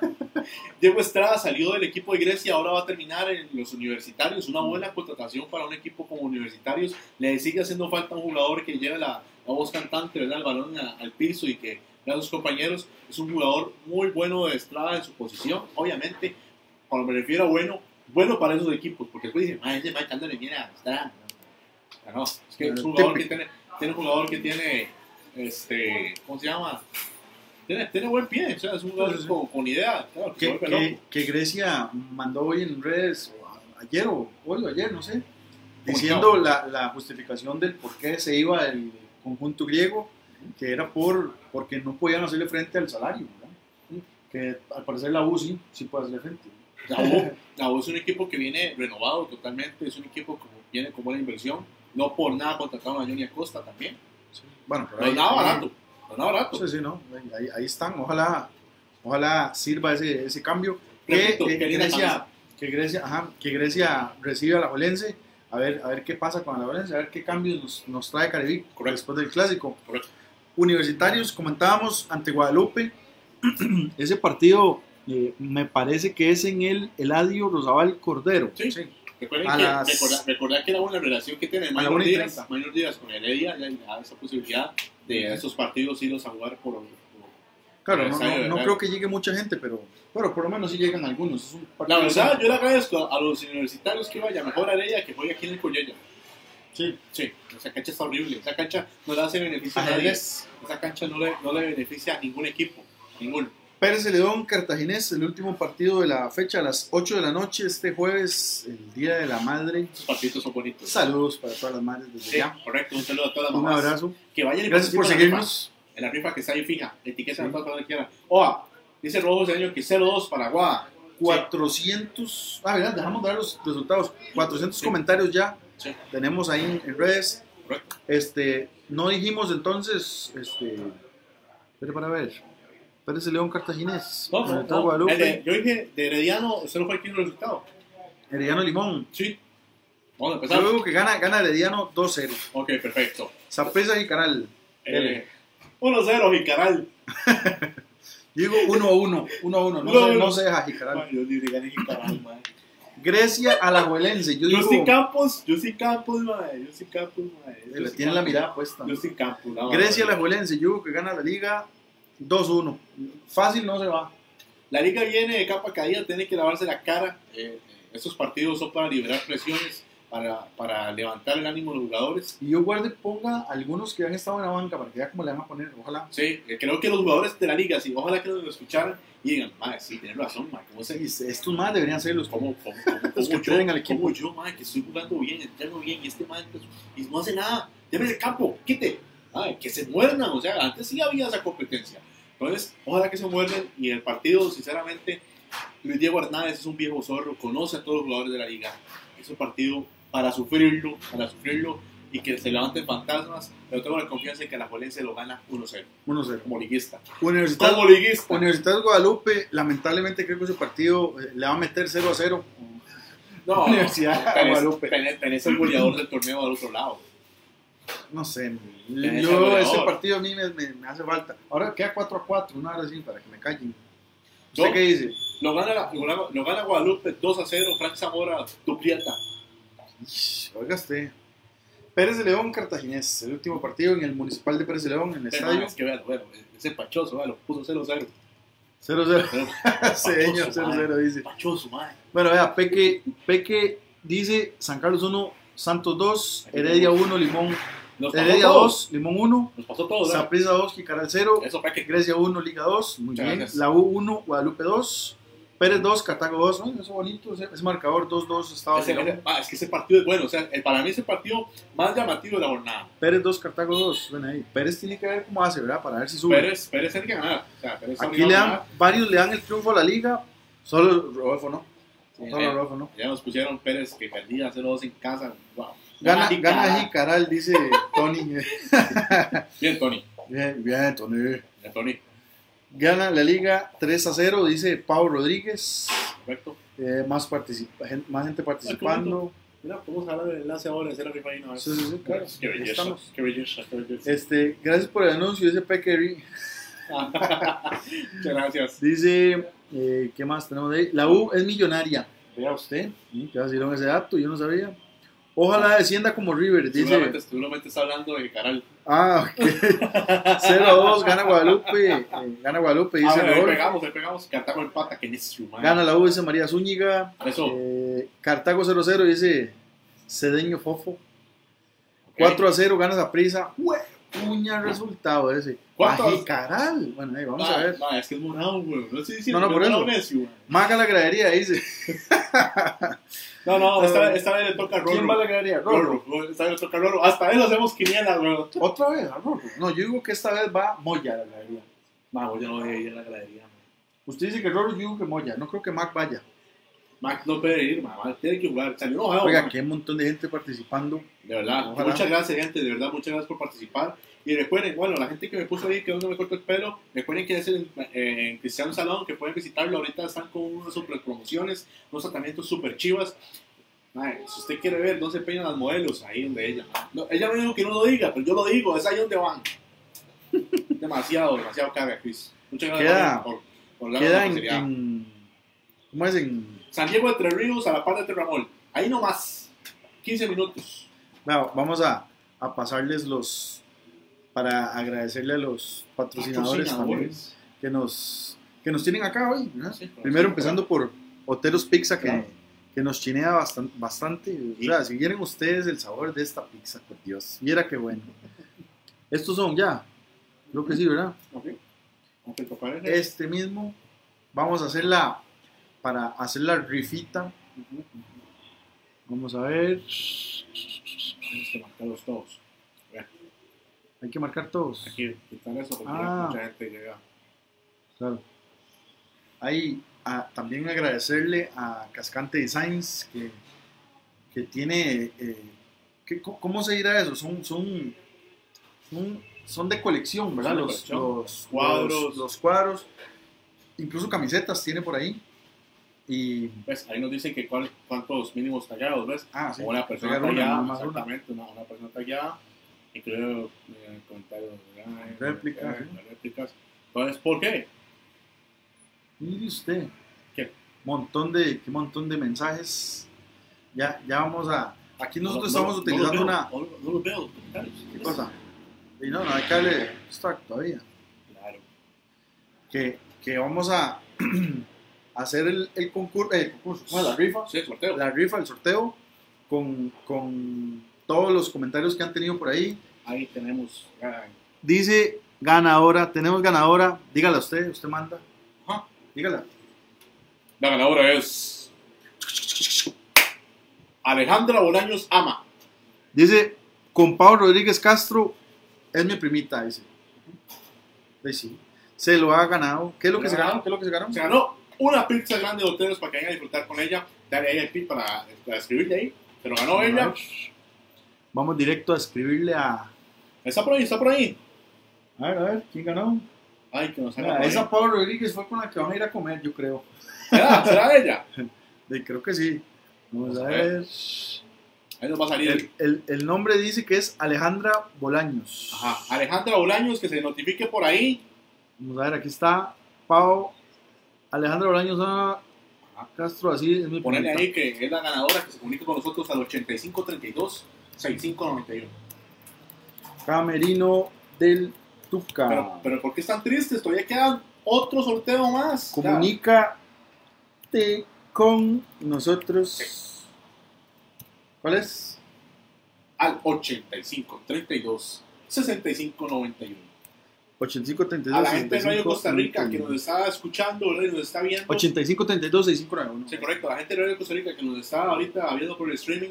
Diego Estrada salió del equipo de Grecia, ahora va a terminar en los universitarios. Una buena contratación para un equipo como universitarios. Le sigue haciendo falta un jugador que lleve la, la voz cantante, ¿verdad? el balón a- al piso y que vea a sus compañeros. Es un jugador muy bueno de Estrada en su posición. Obviamente, cuando me refiero a bueno, bueno para esos equipos, porque después dicen, ah, ese Mike Ando le viene a Estrada. No, no, es que es un jugador que tiene, tiene un jugador que tiene, este, ¿cómo se llama? Tiene, tiene buen pie, o sea, es un jugador Sí, sí. con, con idea, claro, que Grecia mandó hoy en redes, o a- ayer o hoy o ayer, no sé, ¿Cómo diciendo la, la justificación del por qué se iba el conjunto griego, que era por porque no podían hacerle frente al salario, ¿verdad? que al parecer la U sí, sí puede hacerle frente. La U, la U es un equipo que viene renovado totalmente, es un equipo que viene con buena inversión, no por nada contrataron a Johnny Acosta también, Bueno, pero no es ahí- nada ahí- barato, no nada barato. Sí, sí, no, ahí, ahí están, ojalá, ojalá sirva ese, ese cambio. Que, Repito, Grecia, que, Grecia, ajá, que Grecia reciba a la Jolense, a ver, a ver qué pasa con la Jolense, a ver qué cambios nos, nos trae Caribe después del clásico. Correcto. Universitarios, comentábamos ante Guadalupe, ese partido eh, me parece que es en el Eladio Rosabal Cordero. Sí. Recuerden A que las- recordar que era una relación que tiene la Mayor Díaz. Mayor Díaz con Heredia, ya ya esa posibilidad de esos partidos irlos a jugar por, Claro, no, no, no creo que llegue mucha gente, pero, pero por lo menos sí llegan algunos. Es un La verdad, yo le agradezco a los universitarios que vaya mejor a Heredia que juegue aquí en el Collella. Sí. Sí, esa cancha está horrible. Esa cancha no le hace beneficio a nadie. Esa cancha no le, no le beneficia a ningún equipo. Ninguno. Pérez Celedón, Cartaginés, el último partido de la fecha a las 8 de la noche, este jueves, el Día de la Madre. Esos partidos son bonitos. Saludos para todas las madres desde Sí, allá. correcto. Un saludo a todas las Un mamás. abrazo. Que vayan y Gracias por seguirnos. En la rifa que está ahí fija. Etiqueta Sí. a todas donde quieran. Oa, dice Rojo Cedeño que 0-2 para Guada. 400, ah, verdad, dejamos de dar los resultados. 400 Sí. comentarios ya tenemos ahí en, en redes. Correcto. Este, no dijimos entonces, este, pero para ver, Pérez Celedón, Cartaginés, No, no, no. El de- yo dije de Herediano, usted no fue el que dio el resultado. Herediano Limón. Sí. Vamos a Yo empezar. digo que gana, gana Herediano 2-0. Ok, perfecto. Zapresa y Canal. Eh, 1-0, Jicaral. Digo 1 a 1, 1 a 1, no, no se deja Jicaral. Dios libre, gane Jicaral, man. Grecia Alajuelense, yo Yo digo, sí Campos, yo sí Campos, madre. Yo sí Campos, madre. Yo le tiene la mirada puesta. Yo sí Campos. la Grecia. Alajuelense, yo digo que gana la liga 2-1. Fácil no se va. La liga viene de capa caída, tiene que lavarse la cara. Eh, eh, estos partidos son para liberar presiones, para, para levantar el ánimo de los jugadores. Y yo guarde ponga algunos que han estado en la banca para que vea cómo le van a poner, ojalá. Sí, eh, creo que los jugadores de la liga, sí, ojalá que lo escucharan y digan, madre, sí, tienes razón, madre, ¿cómo se estos más deberían ser los ¿Cómo, cómo, cómo, Los cómo que yo, al equipo. cómo yo, madre, que estoy jugando bien, entreno bien, y este madre pues, y no hace nada, déme el campo, quite, Ay, que se muerdan, o sea, antes sí había esa competencia. Entonces, ojalá que se muerden y el partido, sinceramente, Luis Diego Hernández es un viejo zorro, conoce a todos los jugadores de la liga. Es un partido para sufrirlo, para sufrirlo y que se levanten fantasmas, pero tengo la confianza en que la Jolense lo gana 1-0, 1-0. como liguista. Universidad, Como liguista. Universidad de Guadalupe, lamentablemente creo que ese partido eh, le va a meter 0 a 0. No, Universidad de Guadalupe. tenés- tenés el goleador del torneo al otro lado. No sé, yo ese partido a mí me, me- me hace falta. Ahora queda 4 a 4, una hora así para que me callen. ¿Usted No. qué dice? Lo gana, la- lo gana, lo gana Guadalupe 2 a 0, Frank Zamora duplieta. Oiga usted. Pérez de León, Cartaginés, el último partido en el Municipal de Pérez de León, en el Pero, estadio. Es que vean, bueno, ese Pachoso, lo puso 0-0. 0-0. Pero- Señor, Pachoso, madre. 0-0 dice. Pachoso, madre. Bueno, vea, Peque, Peque dice San Carlos 1, Santos 2, Heredia 1, Limón Nos Heredia todo. 2, Limón 1, Nos pasó todo, ¿verdad? Saprissa 2, Jicaral 0, Eso fue que. Grecia 1, Liga 2, muy Muchas bien. gracias. La U 1, Guadalupe 2, Pérez 2, Cartago 2, ¿no? eso bonito, ese, ese marcador 2-2 estaba Ese- ah, es que ese partido es bueno. O sea, eh, para mí ese partido más llamativo de la jornada. Pérez 2, Cartago 2, ven ahí. Pérez tiene que ver cómo hace, ¿verdad? Para ver si sube. Pérez, Pérez tiene que ganar. O sea, Pérez Aquí le dan, varios le dan el triunfo a la liga, solo Rodolfo no. Eh, Rodolfo no. Ya nos pusieron Pérez que perdía 0-2 en casa. Wow. Gana, gana Jicaral, dice Tony. Bien, Tony. Bien, bien, Tony. Bien, Tony. Gana la liga 3 a 0, dice Pau Rodríguez. Correcto. Eh, más, participa- gen- más gente participando. Mira, podemos hablar del enlace ahora rifa ahí, ¿no? Sí, sí, sí, claro. Qué belleza. Qué belleza. Qué belleza. Este, gracias por el anuncio, dice Pequery. Muchas gracias. Dice, eh, ¿qué más tenemos de ahí? La U es millonaria. Vea usted, ¿sí? dieron ese dato, yo no sabía. Ojalá descienda como River, dice. Seguramente, seguramente está hablando de Caral. Ah, ok. 0-2, gana Guadalupe. eh, gana Guadalupe, dice Ah, ahí Rodolfo. pegamos, ahí pegamos. Cartago empata, que necio, man. Gana la U, dice María Zúñiga. Eso. Eh, Cartago 0-0, dice Cedeño Fofo. Ok. 4 a 0, gana esa prisa. Puña resultado ese. ¿Cuántos? Bajicaral. Bueno, ahí vamos Ma, a ver. ma, es que es morado, güey. No estoy diciendo No, no, por es eso. necio. Maga la gradería, dice. No, no, esta, esta vez le toca a Rorro. ¿Quién va a la gradería? Rorro. Rorro. Esta vez le toca a Rorro. Hasta eso hacemos quiniela, güey. Otra vez, a Rorro. No, yo digo que esta vez va Moya a la gradería. Ma, yo no voy a ir a la gradería, man. Usted dice que Rorro, yo digo que Moya. No creo que Mac vaya. Max no puede ir, mamá. Tiene que jugar. Salió enojado, Oiga, ma. aquí hay un montón de gente participando. De verdad. Ojalá. Muchas gracias, gente. De verdad, muchas gracias por participar. Y recuerden, bueno, la gente que me puso ahí que no me corto el pelo, recuerden que es en, eh, Cristiano Salón, que pueden visitarlo. Ahorita están con unas super promociones, unos tratamientos super chivas. Mae, si usted quiere ver dónde se peinan las modelos, ahí donde ella. No, ella me dijo que no lo diga, pero yo lo digo, es ahí donde van. demasiado, demasiado carga, Chris. Muchas gracias Queda- por, por la Queda en, en- ¿Cómo es? En, San Diego de Tres Ríos, a la par de Terramol. Ahí nomás. 15 minutos. Vea, vamos a, a pasarles los. Para agradecerle a los patrocinadores, también que nos, que nos tienen acá hoy. ¿no? Sí, claro. Primero empezando por Oteros Pizza, que, Claro. que nos chinea bastante, bastante. O sea, si quieren ustedes el sabor de esta pizza, por Dios, viera qué bueno. Estos son ya, creo que sí, ¿verdad? Ok. Ok, papá, es- Este mismo, vamos a hacer la, para hacer la rifita. Vamos a ver, Tienes que marcarlos todos. hay que marcar todos. Aquí, quitar eso porque Ah. mucha gente llega. Claro. Hay a- también agradecerle a Cascante Designs que, que tiene. eh, que- ¿Cómo se dirá eso? Son, son, son, son de colección, ¿verdad? De Los, colección. los Cuadros. Los, los cuadros. Incluso camisetas tiene por ahí. Y. ¿Ves? Ahí nos dicen que cuál- cuántos mínimos tallados, ¿ves? Ah, sí. una persona tallada, una. exactamente, una, una persona tallada. Creo, eh. Réplicas, Eh, ¿sí? réplicas. Entonces, ¿por qué? Mire usted. ¿Qué? Montón de, qué montón de mensajes. Ya, ya vamos a. Aquí nosotros No, no, estamos utilizando una. No, no los veo, los. ¿Qué cosa? Y no, no hay que darle start todavía. Claro. Que, que vamos a hacer el, el concurso, el concurso, ¿cómo es? la rifa, Sí, sorteo. la rifa, el sorteo, con, con todos los comentarios que han tenido por ahí. Ahí tenemos. Dice ganadora, tenemos ganadora, dígala usted, usted manda. Ajá. Dígala. La ganadora es. Alejandra Bolaños Ama. Dice, con Pablo Rodríguez Castro, es mi primita, dice. Pues sí, se lo ha ganado. ¿Qué es lo que se ganó? ¿Qué es lo que se ganó? Se ganó una pizza grande de hoteles para que vayan a disfrutar con ella. Dale ahí el pin para, para escribirle ahí. Se lo ganó ella. Vamos directo a escribirle a... Está por ahí, está por ahí. A ver, a ver, ¿quién ganó? Ay, que Mira, por esa. Pablo Rodríguez fue con la que van a ir a comer, yo creo. ¿Será? ¿Será ella? De- creo que sí. Vamos a ver. ver. Ahí nos va a salir. El, el- el nombre dice que es Alejandra Bolaños. Ajá. Alejandra Bolaños, que se notifique por ahí. Vamos a ver, aquí está Pau. Alejandra Bolaños ah, Castro, así es mi Ponerle primita. ahí que es la ganadora que se comunica con nosotros al 8532-6591. Camerino del Tuca. Pero, pero ¿por qué están tristes? Todavía quedan otro sorteo más. Comunícate con nosotros. ¿Cuál es? al 85 32 65 91. 85 32 A la gente de Radio 65, Costa Rica que 91. nos está escuchando, y nos está viendo. 85 32 6591. Sí, correcto. La gente de Radio Costa Rica que nos está ahorita viendo por el streaming,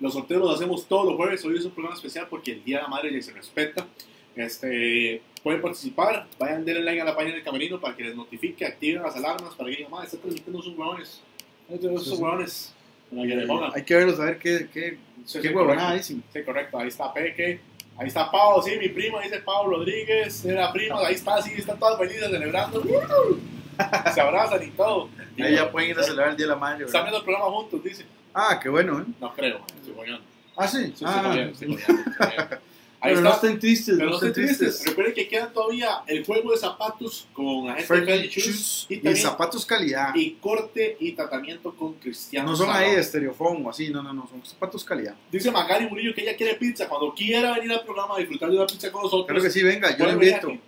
los sorteos los hacemos todos los jueves. Hoy es un programa especial porque el Día de la Madre ya se respeta. Este, pueden participar, vayan, denle like a la página del camerino para que les notifique, activen las alarmas para que digan, mamá, está transmitiendo sus huevones. Esos huevones. Pongan. Hay que verlos a ver qué, qué, Sí, qué sí, correcto. Sí, correcto. Ahí está Peque. Ahí está Pau, sí, mi prima, dice Pau Rodríguez. Era prima, ahí está, sí, están todas felices celebrando. Se abrazan y todo. Ahí ya pueden ir a celebrar el Día de la Madre. Están viendo el programa juntos, dice. Ah, qué bueno, ¿eh? No creo, estoy jodiendo. Ah, sí. Sí, ah, estoy jodiendo, estoy jodiendo. Ahí pero no estén tristes, Pero no estén tristes. tristes. Recuerden que quedan todavía el juego de zapatos con agente Shoes y y, zapatos calidad. y corte y tratamiento con Cristiano. no son ahí de estereofón o así, no, no, no, son zapatos calidad. Dice Magari Murillo que ella quiere pizza. Cuando quiera venir al programa a disfrutar de una pizza con nosotros, Claro que sí, venga, yo le invito. aquí.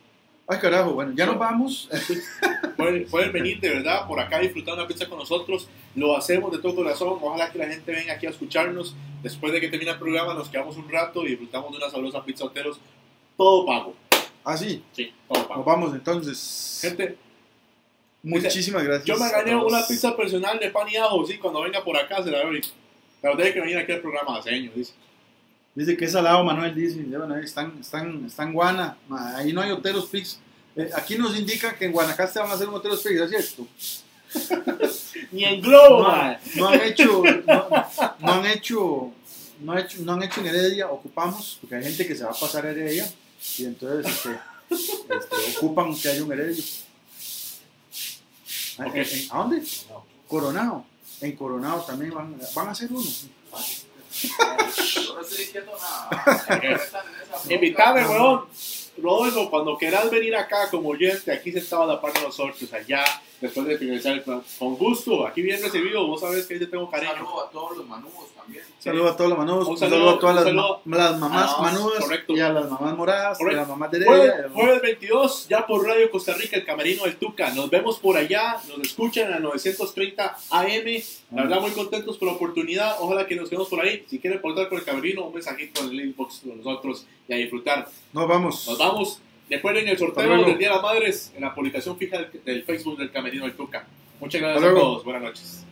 Ay, carajo, bueno, ya nos vamos. Pueden, pueden venir de verdad por acá a disfrutar una pizza con nosotros. Lo hacemos de todo corazón. Ojalá que la gente venga aquí a escucharnos. Después de que termine el programa, nos quedamos un rato y disfrutamos de una sabrosa pizza hoteros. Todo pago. Ah, sí, Sí, todo nos pago. vamos entonces. Gente, Muchísimas gracias. yo me gané una pizza personal de pan y ajo. Sí, cuando venga por acá se la doy. Pero tiene que venir aquí al programa de seño, dice. Dice que es salado, Manuel dice. Bueno, están, están, están Guana. Ahí no hay hoteros Pix. Eh, aquí nos indican que en Guanacaste van a hacer un hoteros Pix, ¿es cierto? Ni en globo, No, han hecho, no, no han hecho, no, han hecho, no han hecho en Heredia, ocupamos, porque hay gente que se va a pasar a Heredia, y entonces este, este, ocupan que haya un Heredio. ¿A- en- ¿A dónde? Coronado. En Coronado también van, van a hacer uno. Invítame, weón. Rodolfo, cuando quieras venir acá como oyente, aquí sentado a la par de nosotros, allá, después de finalizar el programa. Con gusto, aquí bien recibido, vos sabés que te tengo Un cariño. saludo a todos los manubos también. Un saludo a todos los manudos, Un un saludo- a todas un las, ma- las mamás Ah, manudas correcto. y a las mamás moradas, y a Correcto. las mamás de Jueves, Heredia. jueves 22, ya por Radio Costa Rica, el Camerino del Tuca. Nos vemos por allá, nos escuchan a 930 AM. La verdad, muy contentos por la oportunidad. Ojalá que nos quedemos por ahí. Si quieren portar con el Camerino, un mensajito en el inbox con nosotros y a disfrutar. Nos vamos. Nos vamos. Recuerden el sorteo del Día de las Madres en la publicación fija del, del Facebook del Camerino del Tuca. Muchas gracias a todos. Buenas noches.